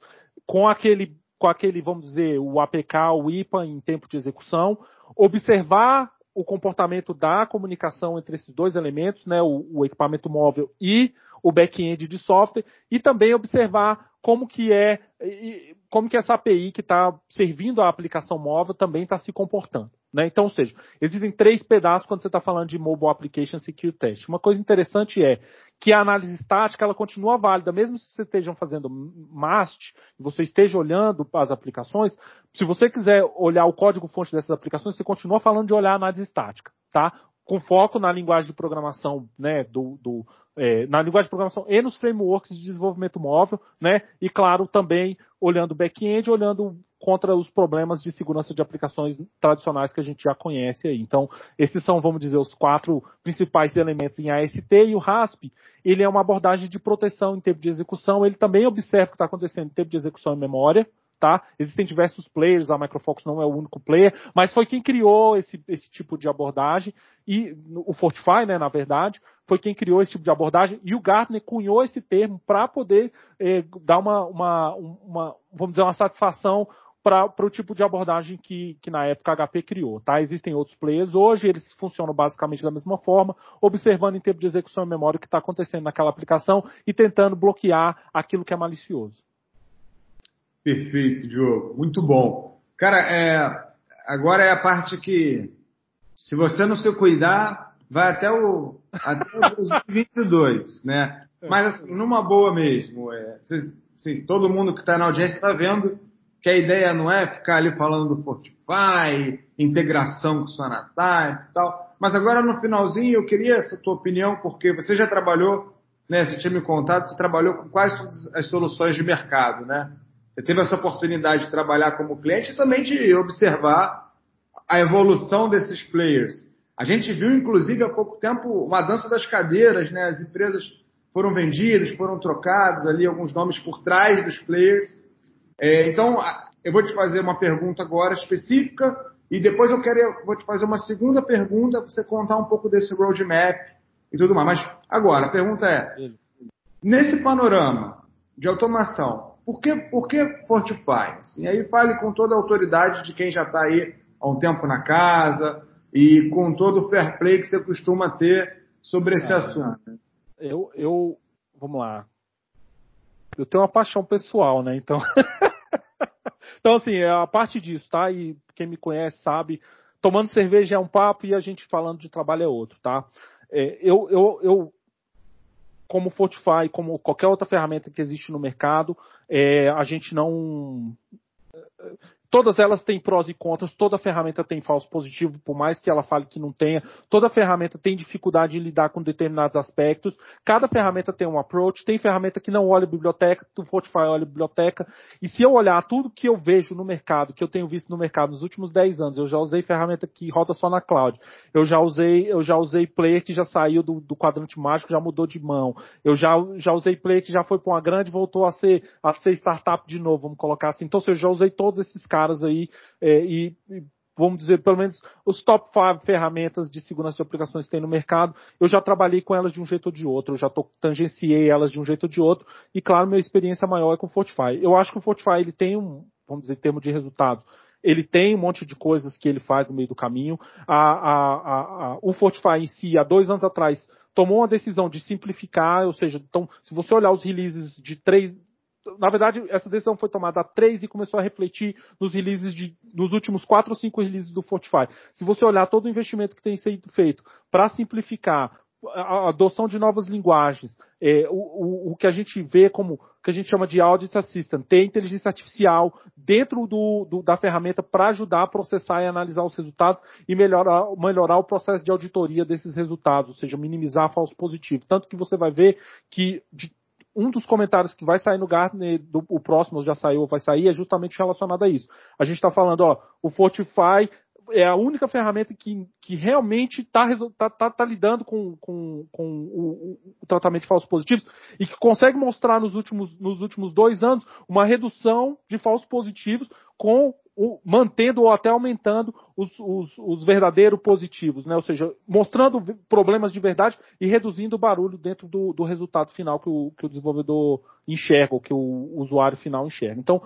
com aquele, com aquele, vamos dizer, o APK, o IPA em tempo de execução, observar o comportamento da comunicação entre esses dois elementos, né, o, o equipamento móvel e o back-end de software e também observar como que é, como que essa API que está servindo a aplicação móvel também está se comportando. Né? Então, ou seja, existem três pedaços quando você está falando de Mobile Application Security Test. Uma coisa interessante é que a análise estática ela continua válida, mesmo se você estejam fazendo MAST, você esteja olhando as aplicações, se você quiser olhar o código-fonte dessas aplicações, você continua falando de olhar a análise estática, tá? Com foco na linguagem de programação, né, do, do é, na linguagem de programação e nos frameworks de desenvolvimento móvel, né? E claro, também olhando back-end, olhando contra os problemas de segurança de aplicações tradicionais que a gente já conhece aí. Então, esses são, vamos dizer, os quatro principais elementos em AST e o RASP, ele é uma abordagem de proteção em tempo de execução, ele também observa o que está acontecendo em tempo de execução em memória, tá? Existem diversos players, a Microfocus não é o único player, mas foi quem criou esse, esse tipo de abordagem e o Fortify, né, na verdade, foi quem criou esse tipo de abordagem e o Gartner cunhou esse termo para poder eh, dar uma, uma, uma, vamos dizer, uma satisfação para o tipo de abordagem que, que na época a HP criou. Tá? Existem outros players hoje, eles funcionam basicamente da mesma forma, observando em tempo de execução e memória o que está acontecendo naquela aplicação e tentando bloquear aquilo que é malicioso. Perfeito, Diogo. Muito bom. Cara, é, agora é a parte que, se você não se cuidar, vai até o, até o [LAUGHS] 2022, né? Mas assim, numa boa mesmo. É, todo mundo que está na audiência está vendo que a ideia não é ficar ali falando do Fortify, integração com o Sonatype e tal. Mas agora no finalzinho eu queria essa tua opinião, porque você já trabalhou, né? Você tinha me contado, você trabalhou com quase todas as soluções de mercado, né? Você teve essa oportunidade de trabalhar como cliente e também de observar a evolução desses players. A gente viu, inclusive, há pouco tempo, uma dança das cadeiras, né? As empresas foram vendidas, foram trocados ali alguns nomes por trás dos players. É, então, eu vou te fazer uma pergunta agora específica e depois eu quero, eu vou te fazer uma segunda pergunta para você contar um pouco desse roadmap e tudo mais. Mas agora, a pergunta é, nesse panorama de automação, por que, por que Fortify? Assim, aí fale com toda a autoridade de quem já está aí há um tempo na casa, e com todo o fair play que você costuma ter sobre esse assunto. Eu, eu, vamos lá. Eu tenho uma paixão pessoal, né? Então, [LAUGHS] então assim, é a parte disso, tá? E quem me conhece sabe, tomando cerveja é um papo e a gente falando de trabalho é outro, tá? É, eu, eu, eu, como Fortify, como qualquer outra ferramenta que existe no mercado, é, a gente não Todas elas têm prós e contras, toda ferramenta tem falso positivo, por mais que ela fale que não tenha. Toda ferramenta tem dificuldade em lidar com determinados aspectos. Cada ferramenta tem um approach. Tem ferramenta que não olha biblioteca, o Spotify olha biblioteca. E se eu olhar tudo que eu vejo no mercado, que eu tenho visto no mercado nos últimos 10 anos, eu já usei ferramenta que roda só na cloud. Eu já usei, eu já usei player que já saiu do, do quadrante mágico, já mudou de mão. Eu já, já usei player que já foi para uma grande, voltou a ser, a ser startup de novo, vamos colocar assim. Então, eu já usei todos esses caras caras aí é, e, e vamos dizer, pelo menos os top 5 ferramentas de segurança de aplicações que tem no mercado, eu já trabalhei com elas de um jeito ou de outro, eu já tô, tangenciei elas de um jeito ou de outro, e claro, minha experiência maior é com o Fortify. Eu acho que o Fortify ele tem um, vamos dizer, em termos de resultado, ele tem um monte de coisas que ele faz no meio do caminho. A, a, a, o Fortify em si, há dois anos atrás, tomou uma decisão de simplificar, ou seja, então, se você olhar os releases de três, na verdade, essa decisão foi tomada a três e começou a refletir nos releases de, nos últimos quatro ou cinco releases do Fortify. Se você olhar todo o investimento que tem sido feito para simplificar a adoção de novas linguagens, é, o, o, o, que a gente vê como que a gente chama de audit assistant, ter inteligência artificial dentro do, do, da ferramenta para ajudar a processar e analisar os resultados e melhorar, melhorar o processo de auditoria desses resultados, ou seja, minimizar falso positivo. Tanto que você vai ver que de um dos comentários que vai sair no Gartner, do, o próximo já saiu ou vai sair, é justamente relacionado a isso. A gente está falando, ó, o Fortify é a única ferramenta que, que realmente está tá, tá, tá, lidando com, com, com o, o, tratamento de falsos positivos e que consegue mostrar nos últimos, nos últimos dois anos uma redução de falsos positivos com o, mantendo ou até aumentando os, os, os, verdadeiros positivos, né? ou seja, mostrando problemas de verdade e reduzindo o barulho dentro do, do resultado final que o, que o desenvolvedor enxerga, ou que o usuário final enxerga. Então,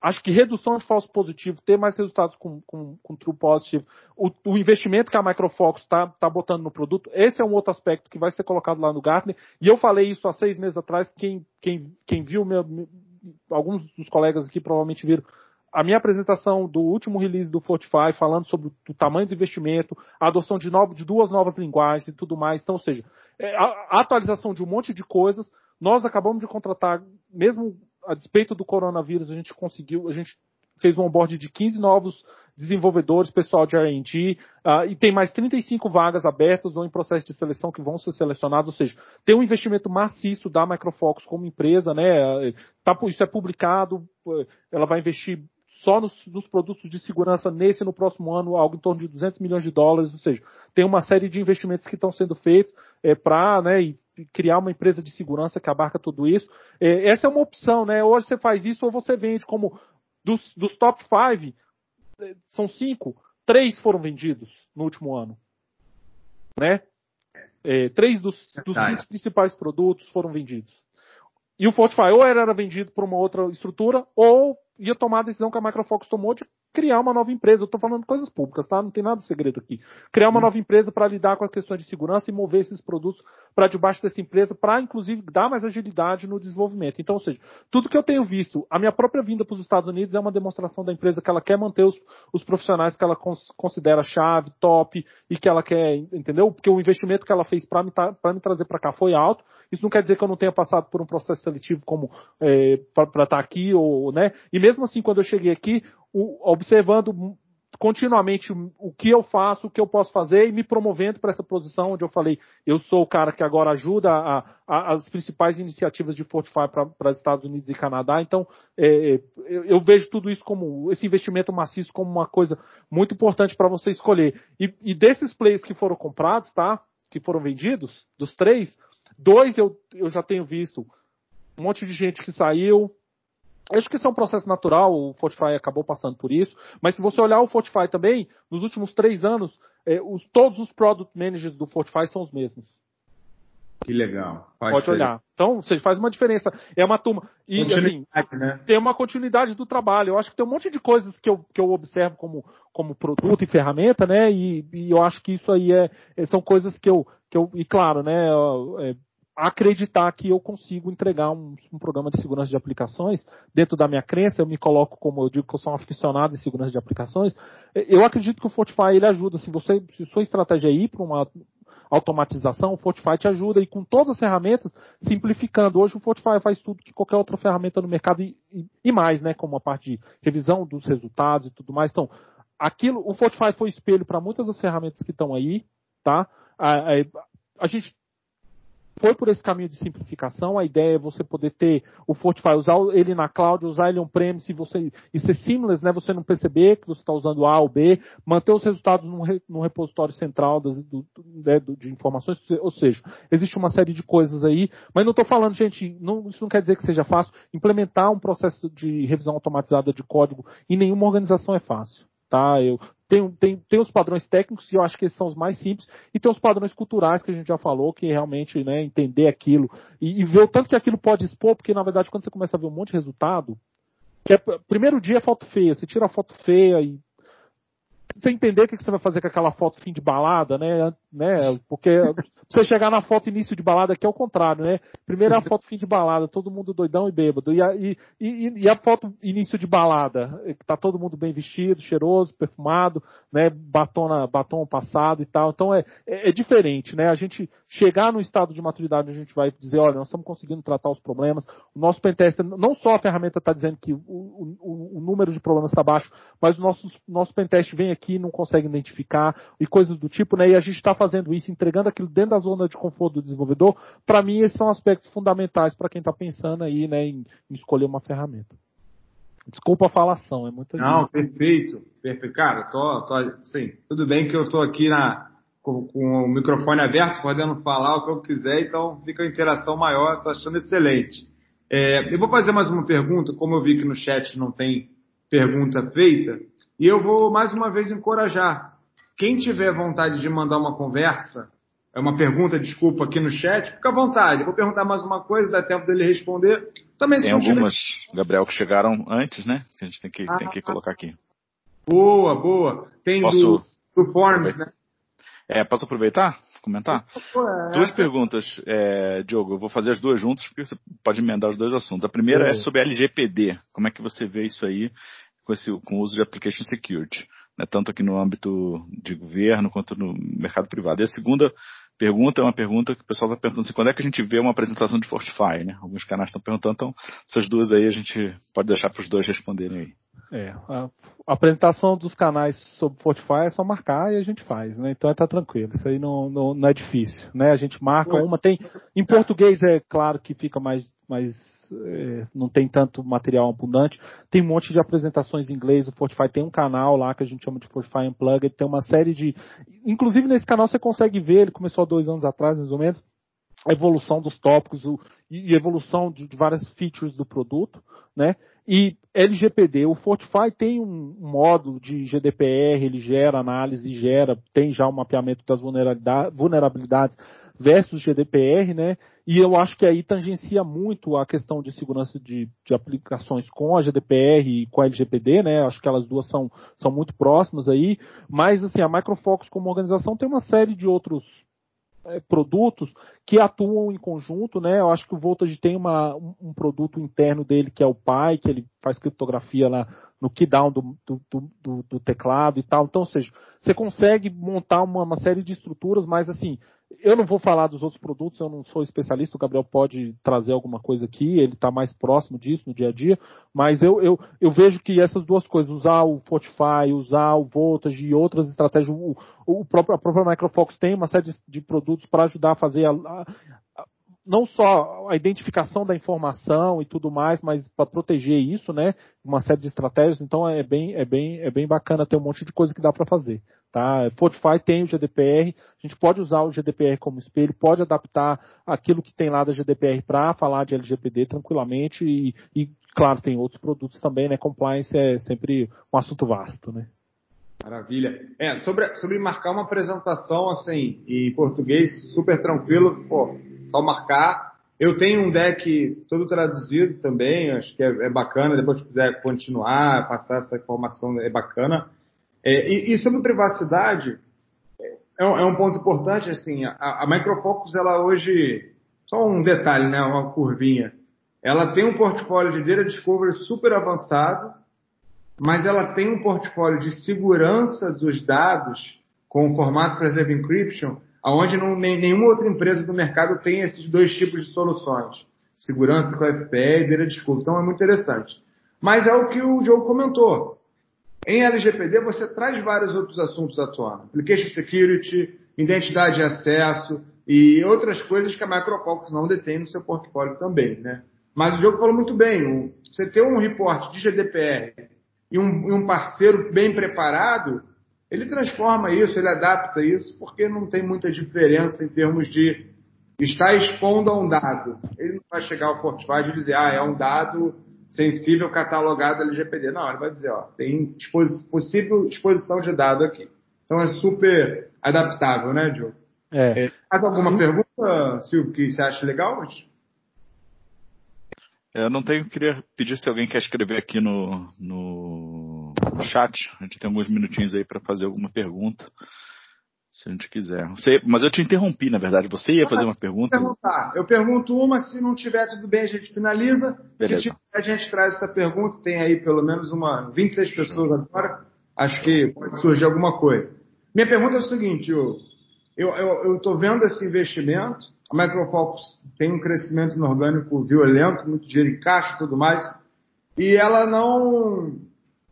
acho que redução de falso positivo, ter mais resultados com, com, com true positive, o, o, investimento que a Microfox está tá botando no produto, esse é um outro aspecto que vai ser colocado lá no Gartner, e eu falei isso há seis meses atrás, quem, quem, quem viu, meu, alguns dos colegas aqui provavelmente viram, a minha apresentação do último release do Fortify, falando sobre o tamanho do investimento, a adoção de, novo, de duas novas linguagens e tudo mais. Então, ou seja, é, a atualização de um monte de coisas. Nós acabamos de contratar, mesmo a despeito do coronavírus, a gente conseguiu, a gente fez um onboard de 15 novos desenvolvedores, pessoal de R&D, uh, e tem mais 35 vagas abertas ou em processo de seleção que vão ser selecionadas, ou seja, tem um investimento maciço da Microfox como empresa, né, tá, isso é publicado, ela vai investir só nos, nos, produtos de segurança nesse e no próximo ano algo em torno de 200 milhões de dólares, ou seja, tem uma série de investimentos que estão sendo feitos é, para né, criar uma empresa de segurança que abarca tudo isso. É, essa é uma opção, né? Hoje você faz isso ou você vende como dos, dos top 5, é, são cinco, três foram vendidos no último ano. Né? É, três dos, dos cinco principais produtos foram vendidos. E o Fortify ou era vendido por uma outra estrutura, ou ia tomar a decisão que a Microfox tomou de criar uma nova empresa. Eu estou falando coisas públicas, tá? Não tem nada de segredo aqui. Criar uma hum. nova empresa para lidar com as questões de segurança e mover esses produtos para debaixo dessa empresa, para inclusive dar mais agilidade no desenvolvimento. Então, ou seja, tudo que eu tenho visto, a minha própria vinda para os Estados Unidos é uma demonstração da empresa que ela quer manter os, os profissionais que ela cons, considera chave, top e que ela quer, entendeu? Porque o investimento que ela fez para me, me trazer para cá foi alto. Isso não quer dizer que eu não tenha passado por um processo seletivo como é, para estar tá aqui ou, né? E mesmo assim, quando eu cheguei aqui, o, observando continuamente o que eu faço, o que eu posso fazer e me promovendo para essa posição onde eu falei, eu sou o cara que agora ajuda a, a, as principais iniciativas de Fortify para Estados Unidos e Canadá. Então, é, é, eu, eu, vejo tudo isso como, esse investimento maciço como uma coisa muito importante para você escolher. E, e desses plays que foram comprados, tá? Que foram vendidos, dos três, dois eu, eu já tenho visto um monte de gente que saiu, Acho que isso é um processo natural, o Fortify acabou passando por isso, mas se você olhar o Fortify também, nos últimos três anos, é, os, todos os product managers do Fortify são os mesmos. Que legal. Faz Pode olhar. Então, você faz uma diferença. É uma turma. E assim, né? tem uma continuidade do trabalho. Eu acho que tem um monte de coisas que eu, que eu observo como, como produto e ferramenta, né? E, e eu acho que isso aí é, são coisas que eu, que eu. E claro, né? É, acreditar que eu consigo entregar um, um, programa de segurança de aplicações dentro da minha crença, eu me coloco como eu digo que eu sou um aficionado em segurança de aplicações, eu acredito que o Fortify ele ajuda, se você, se sua estratégia é ir para uma automatização, o Fortify te ajuda e com todas as ferramentas, simplificando. Hoje o Fortify faz tudo que qualquer outra ferramenta no mercado e, e, e mais, né, como a parte de revisão dos resultados e tudo mais. Então, aquilo, o Fortify foi espelho para muitas das ferramentas que estão aí, tá? A, a, a gente foi por esse caminho de simplificação. A ideia é você poder ter o Fortify, usar ele na cloud, usar ele on-premise você, e ser seamless, né? Você não perceber que você está usando A ou B, manter os resultados no, no repositório central das, do, né, de informações, ou seja, existe uma série de coisas aí, mas não estou falando, gente, não, isso não quer dizer que seja fácil. Implementar um processo de revisão automatizada de código em nenhuma organização é fácil tá? Eu tem, tem, tem os padrões técnicos, que eu acho que esses são os mais simples, e tem os padrões culturais que a gente já falou, que realmente, né, entender aquilo e, e ver o tanto que aquilo pode expor, porque na verdade quando você começa a ver um monte de resultado, que é, primeiro dia é foto feia, você tira a foto feia e você entender o que você vai fazer com aquela foto fim de balada, né? né? Porque [LAUGHS] você chegar na foto início de balada aqui é o contrário, né? Primeiro é a foto fim de balada, todo mundo doidão e bêbado. E a, e, e, e a foto início de balada, que tá todo mundo bem vestido, cheiroso, perfumado, né? Batom, na, batom passado e tal. Então é, é, é diferente, né? A gente chegar no estado de maturidade, a gente vai dizer, olha, nós estamos conseguindo tratar os problemas. O nosso pentester, não só a ferramenta está dizendo que o, o, o, número de problemas está baixo, mas o nosso, nosso pentest vem aqui e não consegue identificar e coisas do tipo, né? E a gente está fazendo isso, entregando aquilo dentro da zona de conforto do desenvolvedor. Para mim, esses são aspectos fundamentais para quem está pensando aí, né, em, em, escolher uma ferramenta. Desculpa a falação, é muito. Não, perfeito, perfeito. Cara, tô, tô, sim, tudo bem que eu tô aqui na, com, com, o microfone aberto, podendo falar o que eu quiser, então fica a interação maior, estou achando excelente. É, eu vou fazer mais uma pergunta, como eu vi que no chat não tem pergunta feita, e eu vou mais uma vez encorajar. Quem tiver vontade de mandar uma conversa, é uma pergunta, desculpa, aqui no chat, fica à vontade. Eu vou perguntar mais uma coisa, dá tempo dele responder. Também Tem algumas, tiver... Gabriel, que chegaram antes, né? Que a gente tem que, ah, tem que colocar aqui. Boa, boa. Tem Posso... do, do Forms, né? É, posso aproveitar? Comentar? Duas perguntas, é, Diogo. Eu vou fazer as duas juntas porque você pode emendar os dois assuntos. A primeira é, é sobre LGPD. Como é que você vê isso aí com, esse, com o uso de Application Security? Né, tanto aqui no âmbito de governo quanto no mercado privado. E a segunda pergunta é uma pergunta que o pessoal está perguntando assim, quando é que a gente vê uma apresentação de Fortify, né? Alguns canais estão perguntando, então essas duas aí a gente pode deixar para os dois responderem aí. É, a, a, apresentação dos canais sobre Fortify é só marcar e a gente faz, né? Então tá tranquilo, isso aí não, não, não é difícil, né? A gente marca uma, tem, em português é claro que fica mais, mais é, não tem tanto material abundante, tem um monte de apresentações em inglês, o Fortify tem um canal lá que a gente chama de Fortify Unplugged, tem uma série de, inclusive nesse canal você consegue ver, ele começou há dois anos atrás mais ou menos, a evolução dos tópicos o, e evolução de, de várias features do produto, né? E LGPD, o Fortify tem um módulo de GDPR, ele gera análise, gera, tem já o um mapeamento das vulnerabilidades, versus GDPR, né? E eu acho que aí tangencia muito a questão de segurança de, de aplicações com a GDPR e com a LGPD, né? Acho que elas duas são, são muito próximas aí. Mas, assim, a Microfocus como organização tem uma série de outros é, produtos que atuam em conjunto, né? Eu acho que o Voltage tem uma, um, um, produto interno dele que é o Pi, que ele faz criptografia lá no keydown do, do, do, do teclado e tal. Então, ou seja, você consegue montar uma, uma série de estruturas, mas assim, eu não vou falar dos outros produtos, eu não sou especialista, o Gabriel pode trazer alguma coisa aqui, ele está mais próximo disso no dia a dia, mas eu, eu, eu vejo que essas duas coisas, usar o Fortify, usar o Voltage e outras estratégias, o, o próprio, a própria Microfox tem uma série de, de produtos para ajudar a fazer a, a, não só a identificação da informação e tudo mais, mas para proteger isso, né? Uma série de estratégias. Então é bem, é bem, é bem bacana ter um monte de coisa que dá para fazer, tá? Fortify tem o GDPR, a gente pode usar o GDPR como espelho, pode adaptar aquilo que tem lá da GDPR para falar de LGPD tranquilamente e, e, claro, tem outros produtos também, né? Compliance é sempre um assunto vasto, né? Maravilha. É, sobre, sobre marcar uma apresentação assim, em português, super tranquilo, pô, só marcar. Eu tenho um deck todo traduzido também, acho que é, é bacana, depois se quiser continuar, passar essa informação é bacana. É, e, e, sobre privacidade, é um, é um, ponto importante, assim, a, a Microfocus, ela hoje, só um detalhe, né, uma curvinha, ela tem um portfólio de Data Discovery super avançado, mas ela tem um portfólio de segurança dos dados com o formato Preserve Encryption aonde não, nem, nenhuma outra empresa do mercado tem esses dois tipos de soluções. Segurança com FPE e beira desculpa. Então é muito interessante. Mas é o que o Diogo comentou. Em LGPD você traz vários outros assuntos atuando. Application Security, identidade de acesso e outras coisas que a Microfocus não detém no seu portfólio também, né? Mas o Diogo falou muito bem, você ter um reporte de GDPR e um, e um parceiro bem preparado, ele transforma isso, ele adapta isso, porque não tem muita diferença em termos de estar expondo a um dado. Ele não vai chegar ao Fortify e dizer, ah, é um dado sensível catalogado LGPD. Não, ele vai dizer, ó, tem possível exposição de dado aqui. Então é super adaptável, né, Diogo? É. é mais alguma pergunta, Silvio, que você acha legal? Eu não tenho, queria pedir se alguém quer escrever aqui no, no, no chat. A gente tem alguns minutinhos aí para fazer alguma pergunta, se a gente quiser. Você, mas eu te interrompi, na verdade. Você ia fazer uma pergunta? Perguntar. Eu pergunto uma, se não tiver tudo bem, a gente finaliza. Beleza. Se tiver, a gente traz essa pergunta. Tem aí pelo menos uma 26 pessoas agora. Acho que pode surgir alguma coisa. Minha pergunta é o seguinte, eu estou vendo esse investimento a Microfocus tem um crescimento inorgânico violento, muito dinheiro em caixa e tudo mais, e ela não,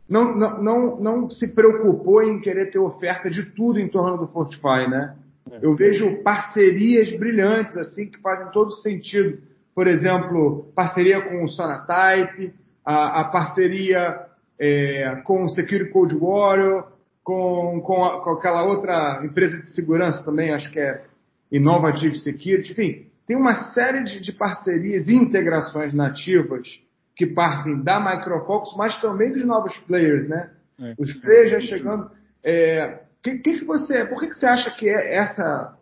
não, não, não, não se preocupou em querer ter oferta de tudo em torno do Fortify, né? É. Eu vejo parcerias brilhantes, assim, que fazem todo sentido. Por exemplo, parceria com o Sonatype, a, a parceria é, com o Security Code Warrior, com, com, a, com aquela outra empresa de segurança também, acho que é Innovative Security, enfim, tem uma série de, de parcerias e integrações nativas que partem da Microfocus, mas também dos novos players, né? É. Os players já chegando. É, que, que, que você, por que, que você acha que é essa,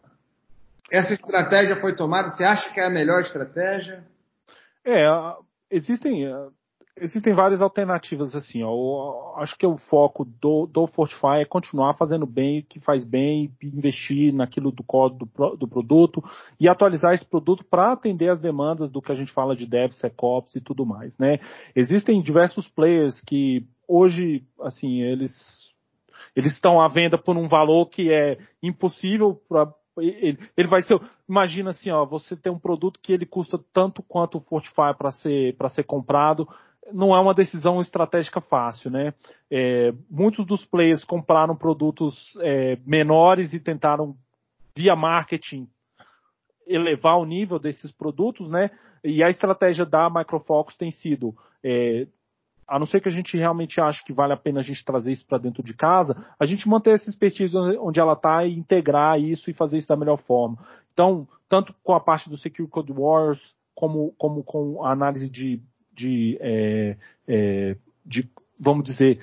essa estratégia foi tomada? Você acha que é a melhor estratégia? É, existem existem várias alternativas assim. Ó. acho que o foco do, do Fortify é continuar fazendo bem o que faz bem, investir naquilo do código do, do produto e atualizar esse produto para atender as demandas do que a gente fala de DevSecOps e tudo mais, né? Existem diversos players que hoje, assim, eles eles estão à venda por um valor que é impossível para ele, ele, vai ser. Imagina assim, ó, você tem um produto que ele custa tanto quanto o Fortify para ser para ser comprado não é uma decisão estratégica fácil, né? É, muitos dos players compraram produtos é, menores e tentaram via marketing elevar o nível desses produtos, né? E a estratégia da Microfocus tem sido, é, a não ser que a gente realmente ache que vale a pena a gente trazer isso para dentro de casa, a gente manter essa expertise onde ela está e integrar isso e fazer isso da melhor forma. Então, tanto com a parte do Secure Code Wars, como, como com a análise de de, é, é, de vamos dizer,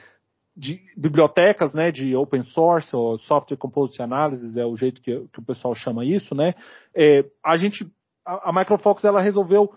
de bibliotecas, né, de open source ou software composite analysis é o jeito que, que o pessoal chama isso, né? É, a gente, a, a Microfox ela resolveu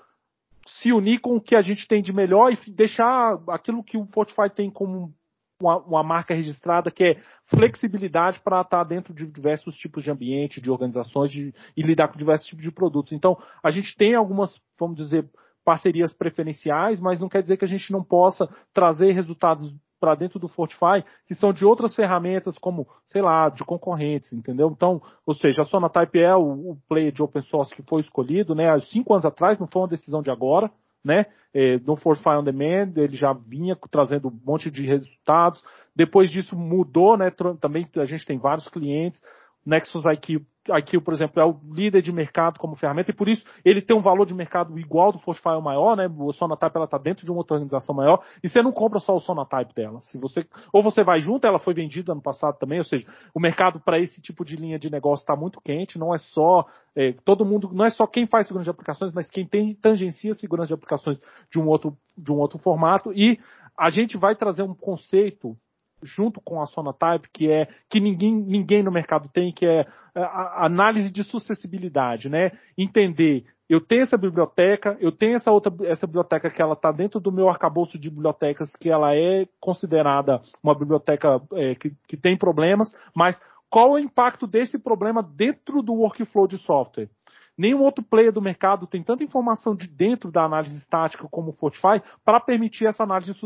se unir com o que a gente tem de melhor e deixar aquilo que o Fortify tem como uma, uma marca registrada, que é flexibilidade para estar dentro de diversos tipos de ambiente, de organizações de, e lidar com diversos tipos de produtos. Então, a gente tem algumas, vamos dizer, parcerias preferenciais, mas não quer dizer que a gente não possa trazer resultados para dentro do Fortify que são de outras ferramentas como, sei lá, de concorrentes, entendeu? Então, ou seja, a Sonatype é o, o player de open source que foi escolhido, né, há cinco anos atrás, não foi uma decisão de agora, né? É, no Fortify on Demand ele já vinha trazendo um monte de resultados. Depois disso mudou, né? Também a gente tem vários clientes. Nexus IQ IQ, por exemplo, é o líder de mercado como ferramenta e por isso ele tem um valor de mercado igual do Fortify maior, né? O Sonatype ela está dentro de uma outra organização maior e você não compra só o Sonatype dela. Se você ou você vai junto, ela foi vendida ano passado também, ou seja, o mercado para esse tipo de linha de negócio está muito quente. Não é só é, todo mundo, não é só quem faz segurança de aplicações, mas quem tem tangencia segurança de aplicações de um outro de um outro formato e a gente vai trazer um conceito junto com a Sonatype, que é que ninguém, ninguém no mercado tem, que é a análise de sucessibilidade, né? Entender, eu tenho essa biblioteca, eu tenho essa outra essa biblioteca que ela está dentro do meu arcabouço de bibliotecas, que ela é considerada uma biblioteca é, que, que tem problemas, mas qual o impacto desse problema dentro do workflow de software? Nenhum outro player do mercado tem tanta informação de dentro da análise estática como o Fortify para permitir essa análise de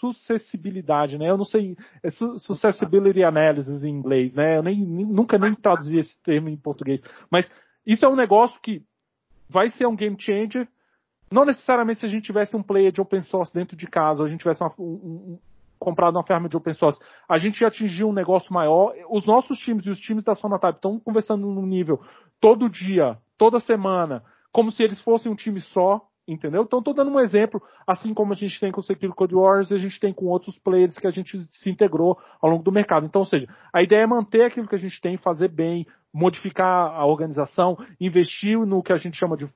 sucessibilidade, né? Eu não sei, é successibility analysis em inglês, né? Eu nem, nunca nem traduzi esse termo em português. Mas isso é um negócio que vai ser um game changer. Não necessariamente se a gente tivesse um player de open source dentro de casa, ou a gente tivesse uma, um, um, comprado uma ferramenta de open source, a gente ia atingir um negócio maior. Os nossos times e os times da Sonatype estão conversando num nível todo dia, toda semana, como se eles fossem um time só, Entendeu? Então, estou dando um exemplo, assim como a gente tem com o Secure Code Wars, a gente tem com outros players que a gente se integrou ao longo do mercado. Então, ou seja, a ideia é manter aquilo que a gente tem, fazer bem, modificar a organização, investir no que a gente chama de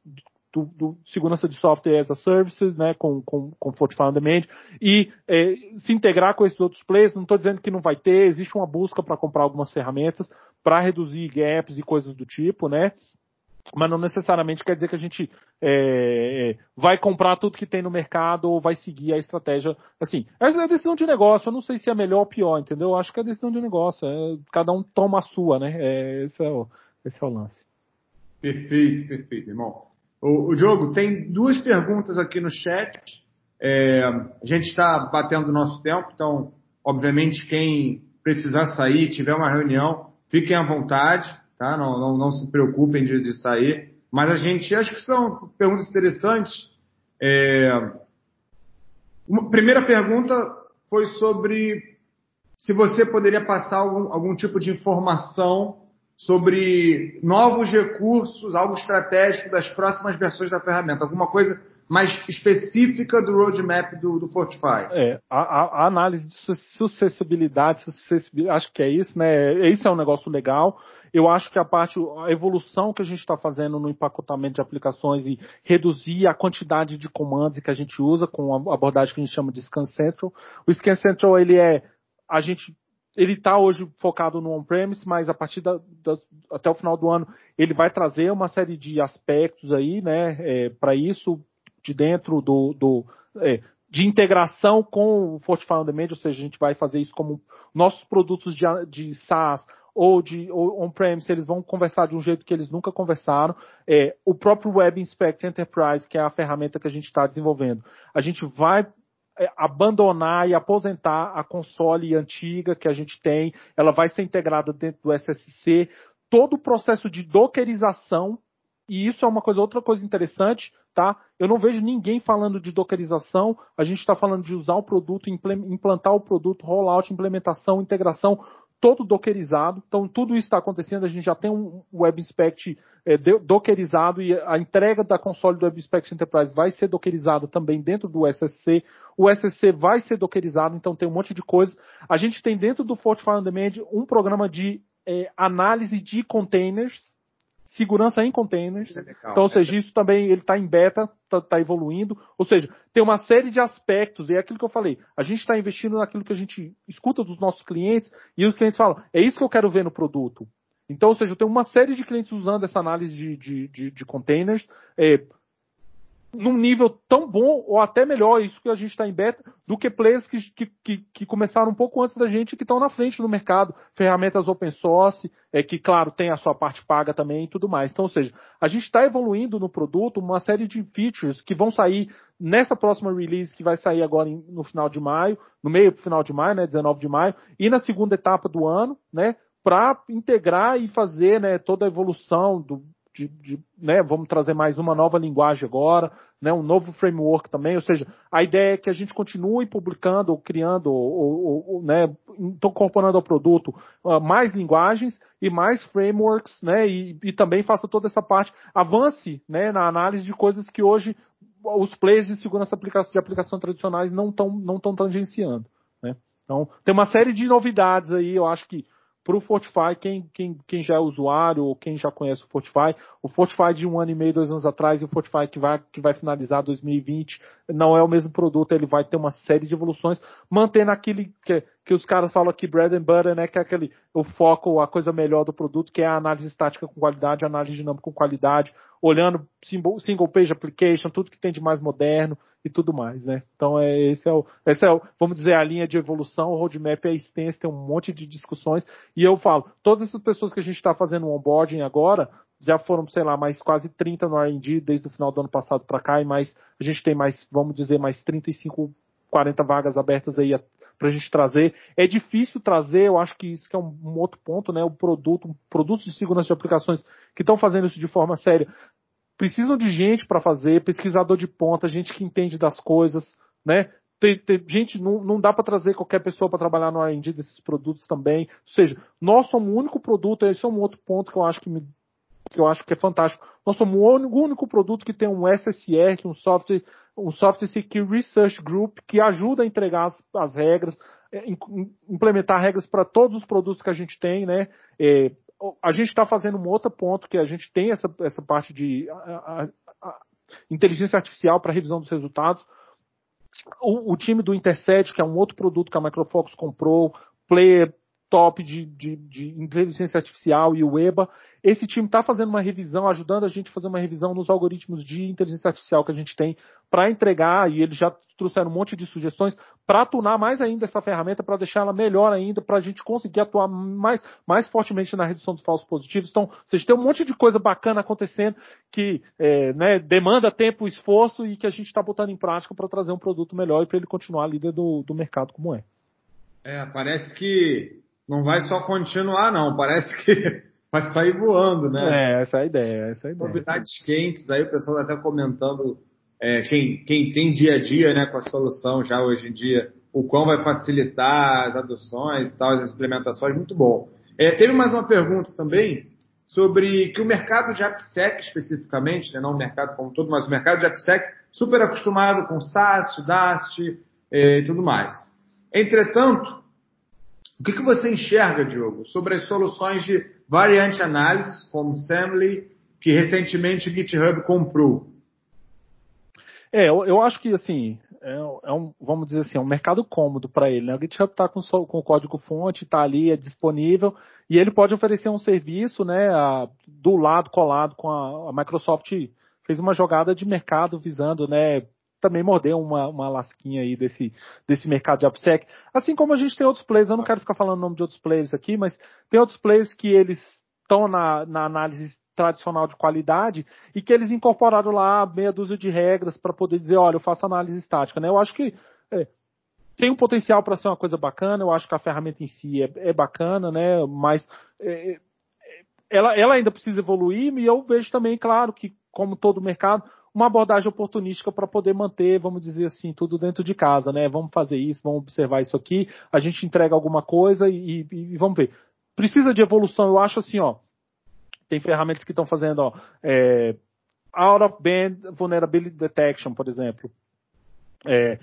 segurança de software as a services, né, com, com, com Fortify on Demand, e é, se integrar com esses outros players. Não estou dizendo que não vai ter, existe uma busca para comprar algumas ferramentas para reduzir gaps e coisas do tipo, né? Mas não necessariamente quer dizer que a gente é, é, vai comprar tudo que tem no mercado ou vai seguir a estratégia. Assim, essa é decisão de negócio. Eu não sei se é melhor ou pior, entendeu? Eu acho que é decisão de negócio. É, cada um toma a sua, né? É, esse, é o, esse é o lance. Perfeito, perfeito, irmão. O, o Diogo, tem duas perguntas aqui no chat. É, a gente está batendo o nosso tempo, então, obviamente, quem precisar sair, tiver uma reunião, fiquem à vontade tá? Não, não, não se preocupem de, de, sair. Mas a gente, acho que são perguntas interessantes. É... Uma primeira pergunta foi sobre se você poderia passar algum, algum tipo de informação sobre novos recursos, algo estratégico das próximas versões da ferramenta, alguma coisa mais específica do roadmap do, do Fortify. É, a, a análise de sucessibilidade, sucessibilidade, acho que é isso, né? Isso é um negócio legal. Eu acho que a parte, a evolução que a gente está fazendo no empacotamento de aplicações e reduzir a quantidade de comandos que a gente usa com a abordagem que a gente chama de Scan Central. O Scan Central, ele é, a gente ele está hoje focado no on-premise, mas a partir da, da, até o final do ano ele vai trazer uma série de aspectos aí, né, é, para isso de dentro do, do é, de integração com o Fortify on Demand, ou seja, a gente vai fazer isso como nossos produtos de, de SaaS ou de on-premise, eles vão conversar de um jeito que eles nunca conversaram. É, o próprio Web Inspect Enterprise, que é a ferramenta que a gente está desenvolvendo, a gente vai é, abandonar e aposentar a console antiga que a gente tem, ela vai ser integrada dentro do SSC. Todo o processo de dockerização, e isso é uma coisa, outra coisa interessante, tá? Eu não vejo ninguém falando de dockerização, a gente está falando de usar o produto, implantar o produto, rollout, implementação, integração, todo dockerizado. Então, tudo isso está acontecendo. A gente já tem um Web Inspect é, dockerizado e a entrega da console do Web Inspect Enterprise vai ser dockerizado também dentro do SSC. O SSC vai ser dockerizado, então tem um monte de coisa. A gente tem dentro do Fortify on Demand um programa de é, análise de containers, segurança em containers. É então, ou seja, isso também ele está em beta, está tá evoluindo. Ou seja, tem uma série de aspectos, e é aquilo que eu falei. A gente está investindo naquilo que a gente escuta dos nossos clientes, e os clientes falam, é isso que eu quero ver no produto. Então, ou seja, eu tenho uma série de clientes usando essa análise de, de, de, de containers. É, num nível tão bom ou até melhor, isso que a gente está em beta, do que players que, que, que, começaram um pouco antes da gente que estão na frente no mercado. Ferramentas open source, é, que, claro, tem a sua parte paga também e tudo mais. Então, ou seja, a gente está evoluindo no produto uma série de features que vão sair nessa próxima release que vai sair agora em, no final de maio, no meio do final de maio, né, 19 de maio, e na segunda etapa do ano, né, para integrar e fazer né, toda a evolução do, de, de, né, vamos trazer mais uma nova linguagem agora, né, um novo framework também, ou seja, a ideia é que a gente continue publicando, ou criando, ou, ou, né, incorporando ao produto uh, mais linguagens e mais frameworks, né, e, e, também faça toda essa parte, avance, né, na análise de coisas que hoje os players de segurança de aplicação tradicionais não estão não tão tangenciando, né. Então, tem uma série de novidades aí, eu acho que para o Fortify, quem, quem, quem já é usuário ou quem já conhece o Fortify, o Fortify de um ano e meio, dois anos atrás e o Fortify que vai, que vai finalizar 2020 não é o mesmo produto, ele vai ter uma série de evoluções, mantendo aquele que, que os caras falam aqui, bread and butter, né, que é aquele, o foco, a coisa melhor do produto, que é a análise estática com qualidade, a análise dinâmica com qualidade, olhando single page application, tudo que tem de mais moderno, e tudo mais, né? Então é esse é o, esse é o, vamos dizer, a linha de evolução, o roadmap é extenso, tem um monte de discussões, e eu falo, todas essas pessoas que a gente está fazendo um onboarding agora, já foram, sei lá, mais quase 30 no R&D desde o final do ano passado para cá, e mais, a gente tem mais, vamos dizer, mais 35, 40 vagas abertas aí para a gente trazer. É difícil trazer, eu acho que isso que é um, um outro ponto, né? O produto, produtos de segurança de aplicações que estão fazendo isso de forma séria precisam de gente para fazer, pesquisador de ponta, gente que entende das coisas, né? Tem, tem, gente, não, não dá para trazer qualquer pessoa para trabalhar no R&D desses produtos também. Ou seja, nós somos o único produto, esse é um outro ponto que eu acho que, me, que eu acho que é fantástico. Nós somos o único, único produto que tem um SSR, um software, um software security research group que ajuda a entregar as, as regras, é, implementar regras para todos os produtos que a gente tem, né? É, a gente está fazendo um outro ponto que a gente tem essa, essa parte de a, a, a inteligência artificial para revisão dos resultados. O, o, time do Intercept, que é um outro produto que a Microfocus comprou, player top de, de, de inteligência artificial e o EBA, esse time está fazendo uma revisão, ajudando a gente a fazer uma revisão nos algoritmos de inteligência artificial que a gente tem para entregar, e eles já trouxeram um monte de sugestões para tunar mais ainda essa ferramenta, para deixar ela melhor ainda, para a gente conseguir atuar mais, mais fortemente na redução dos falsos positivos. Então, vocês têm um monte de coisa bacana acontecendo que é, né, demanda tempo, esforço e que a gente está botando em prática para trazer um produto melhor e para ele continuar líder do, do mercado como é. É, parece que não vai só continuar, não. Parece que [LAUGHS] vai sair voando, né? É, essa é a ideia, essa é a ideia. Novidades quentes aí, o pessoal está até comentando, é, quem, quem tem dia a dia né, com a solução já hoje em dia, o quão vai facilitar as adoções e tal, as implementações, muito bom. É, teve mais uma pergunta também sobre que o mercado de AppSec especificamente, né, não o mercado como todo, mas o mercado de AppSec, super acostumado com SAST, DAST é, e tudo mais. Entretanto, o que, que você enxerga, Diogo, sobre as soluções de variante análise, como Samly, que recentemente o GitHub comprou? É, eu, eu acho que assim, é, é, um, vamos dizer assim, é um mercado cômodo para ele. Né? O GitHub está com, com, o código fonte, está ali, é disponível, e ele pode oferecer um serviço né, a, do lado colado com a, a Microsoft fez uma jogada de mercado visando né, também mordeu uma, uma lasquinha aí desse, desse mercado de AppSec. Assim como a gente tem outros players, eu não quero ficar falando o nome de outros players aqui, mas tem outros players que eles estão na, na análise tradicional de qualidade e que eles incorporaram lá meia dúzia de regras para poder dizer, olha, eu faço análise estática, né? Eu acho que é, tem um potencial para ser uma coisa bacana, eu acho que a ferramenta em si é, é bacana, né? Mas é, é ela, ela ainda precisa evoluir e eu vejo também, claro, que como todo mercado, uma abordagem oportunística para poder manter, vamos dizer assim, tudo dentro de casa, né? Vamos fazer isso, vamos observar isso aqui, a gente entrega alguma coisa e, e, e vamos ver. Precisa de evolução, eu acho assim, ó. Tem ferramentas que estão fazendo, ó, é, out of band vulnerability detection, por exemplo. É,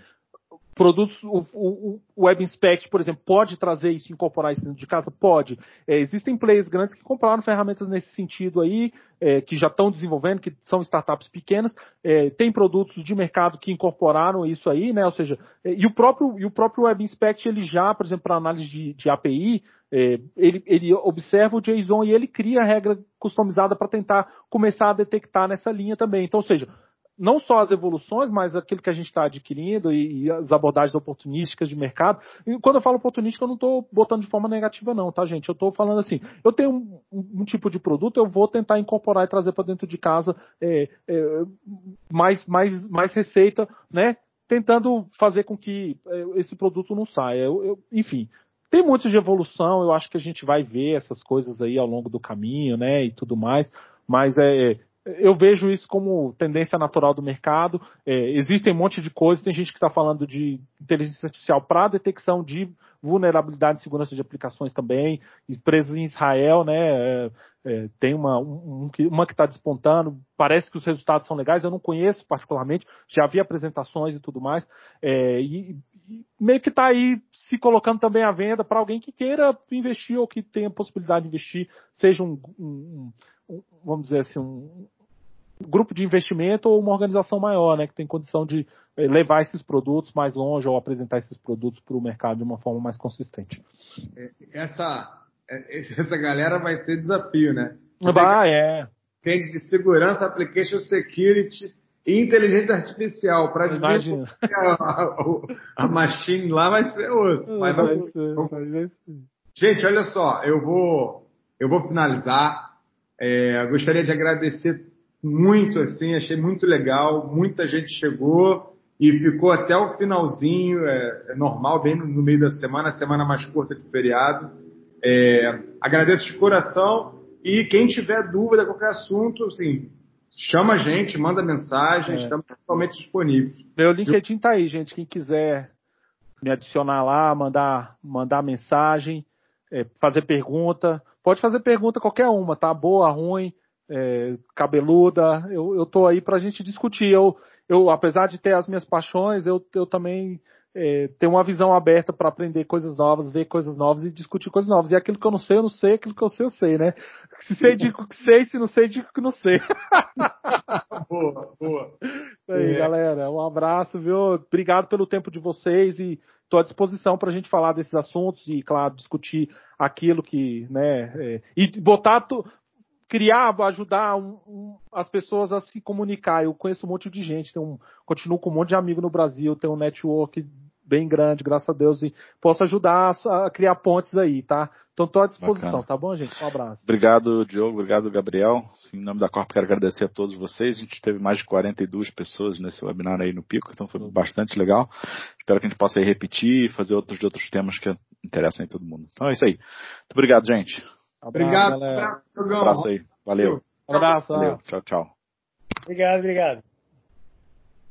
produtos, o, o, Web Inspect, por exemplo, pode trazer isso, incorporar isso dentro de casa? Pode. É, existem players grandes que compraram ferramentas nesse sentido aí, é, que já estão desenvolvendo, que são startups pequenas, é, tem produtos de mercado que incorporaram isso aí, né? Ou seja, é, e o próprio, e o próprio Web Inspect, ele já, por exemplo, para análise de, de API, é, ele, ele, observa o JSON e ele cria a regra customizada para tentar começar a detectar nessa linha também. Então, ou seja, não só as evoluções, mas aquilo que a gente está adquirindo e, e, as abordagens oportunísticas de mercado. E quando eu falo oportunística, eu não estou botando de forma negativa, não, tá, gente? Eu estou falando assim, eu tenho um, um, tipo de produto, eu vou tentar incorporar e trazer para dentro de casa é, é, mais, mais, mais receita, né? Tentando fazer com que é, esse produto não saia. Eu, eu, enfim, tem muito de evolução, eu acho que a gente vai ver essas coisas aí ao longo do caminho, né, e tudo mais, mas é, eu vejo isso como tendência natural do mercado. É, existem um monte de coisas, tem gente que está falando de inteligência artificial para detecção de vulnerabilidade e segurança de aplicações também. Empresas em Israel, né, é, é, tem uma, um, uma que está despontando, parece que os resultados são legais, eu não conheço particularmente, já vi apresentações e tudo mais, é, e, meio que está aí se colocando também à venda para alguém que queira investir ou que tenha possibilidade de investir, seja um, um, um vamos dizer assim, um, grupo de investimento ou uma organização maior, né, que tem condição de eh, levar esses produtos mais longe ou apresentar esses produtos para o mercado de uma forma mais consistente. É, essa, é, essa galera vai ter desafio, né? Vai, é. Entende de segurança, application security e inteligência artificial para dizer que a, a, a, machine lá vai ser osso. Mas vai ser, vai ser. Gente, olha só, eu vou eu vou finalizar. É, gostaria de agradecer muito assim, achei muito legal, muita gente chegou e ficou até o finalzinho, é, é normal, bem no, no, meio da semana, a semana mais curta que o feriado. É, agradeço de coração e quem tiver dúvida, qualquer assunto, assim, chama a gente, manda mensagem, é. estamos totalmente disponíveis. Meu LinkedIn tá aí, gente, quem quiser me adicionar lá, mandar, mandar mensagem, é, fazer pergunta, pode fazer pergunta qualquer uma, tá? Boa, ruim, é, cabeluda, eu, eu tô aí pra gente discutir. Eu, eu, apesar de ter as minhas paixões, eu, eu também é, tenho uma visão aberta para aprender coisas novas, ver coisas novas e discutir coisas novas. E aquilo que eu não sei, eu não sei, aquilo que eu sei, eu sei, né? Se sei, digo que sei, se não sei, digo que não sei. [LAUGHS] boa, boa. Isso aí, é. galera. Um abraço, viu? Obrigado pelo tempo de vocês e estou à disposição para a gente falar desses assuntos e, claro, discutir aquilo que, né, é, e botar, criar, ajudar um, um, as pessoas a se comunicar. Eu conheço um monte de gente, tenho um, continuo com um monte de amigo no Brasil, tenho um network bem grande, graças a Deus, e posso ajudar a, a criar pontes aí, tá? Então estou à disposição, Bacana. tá bom, gente? Um abraço. Obrigado, Diogo, obrigado, Gabriel. Sim, em nome da Corp, quero agradecer a todos vocês. A gente teve mais de 42 pessoas nesse webinar aí no Pico, então foi bastante legal. Espero que a gente possa repetir e fazer outros de outros temas que interessam em todo mundo. Então é isso aí. Muito obrigado, gente. Obrigado. Abraço, abraço aí. Valeu. Um abraço. Valeu. Tchau, tchau. Obrigado, obrigado.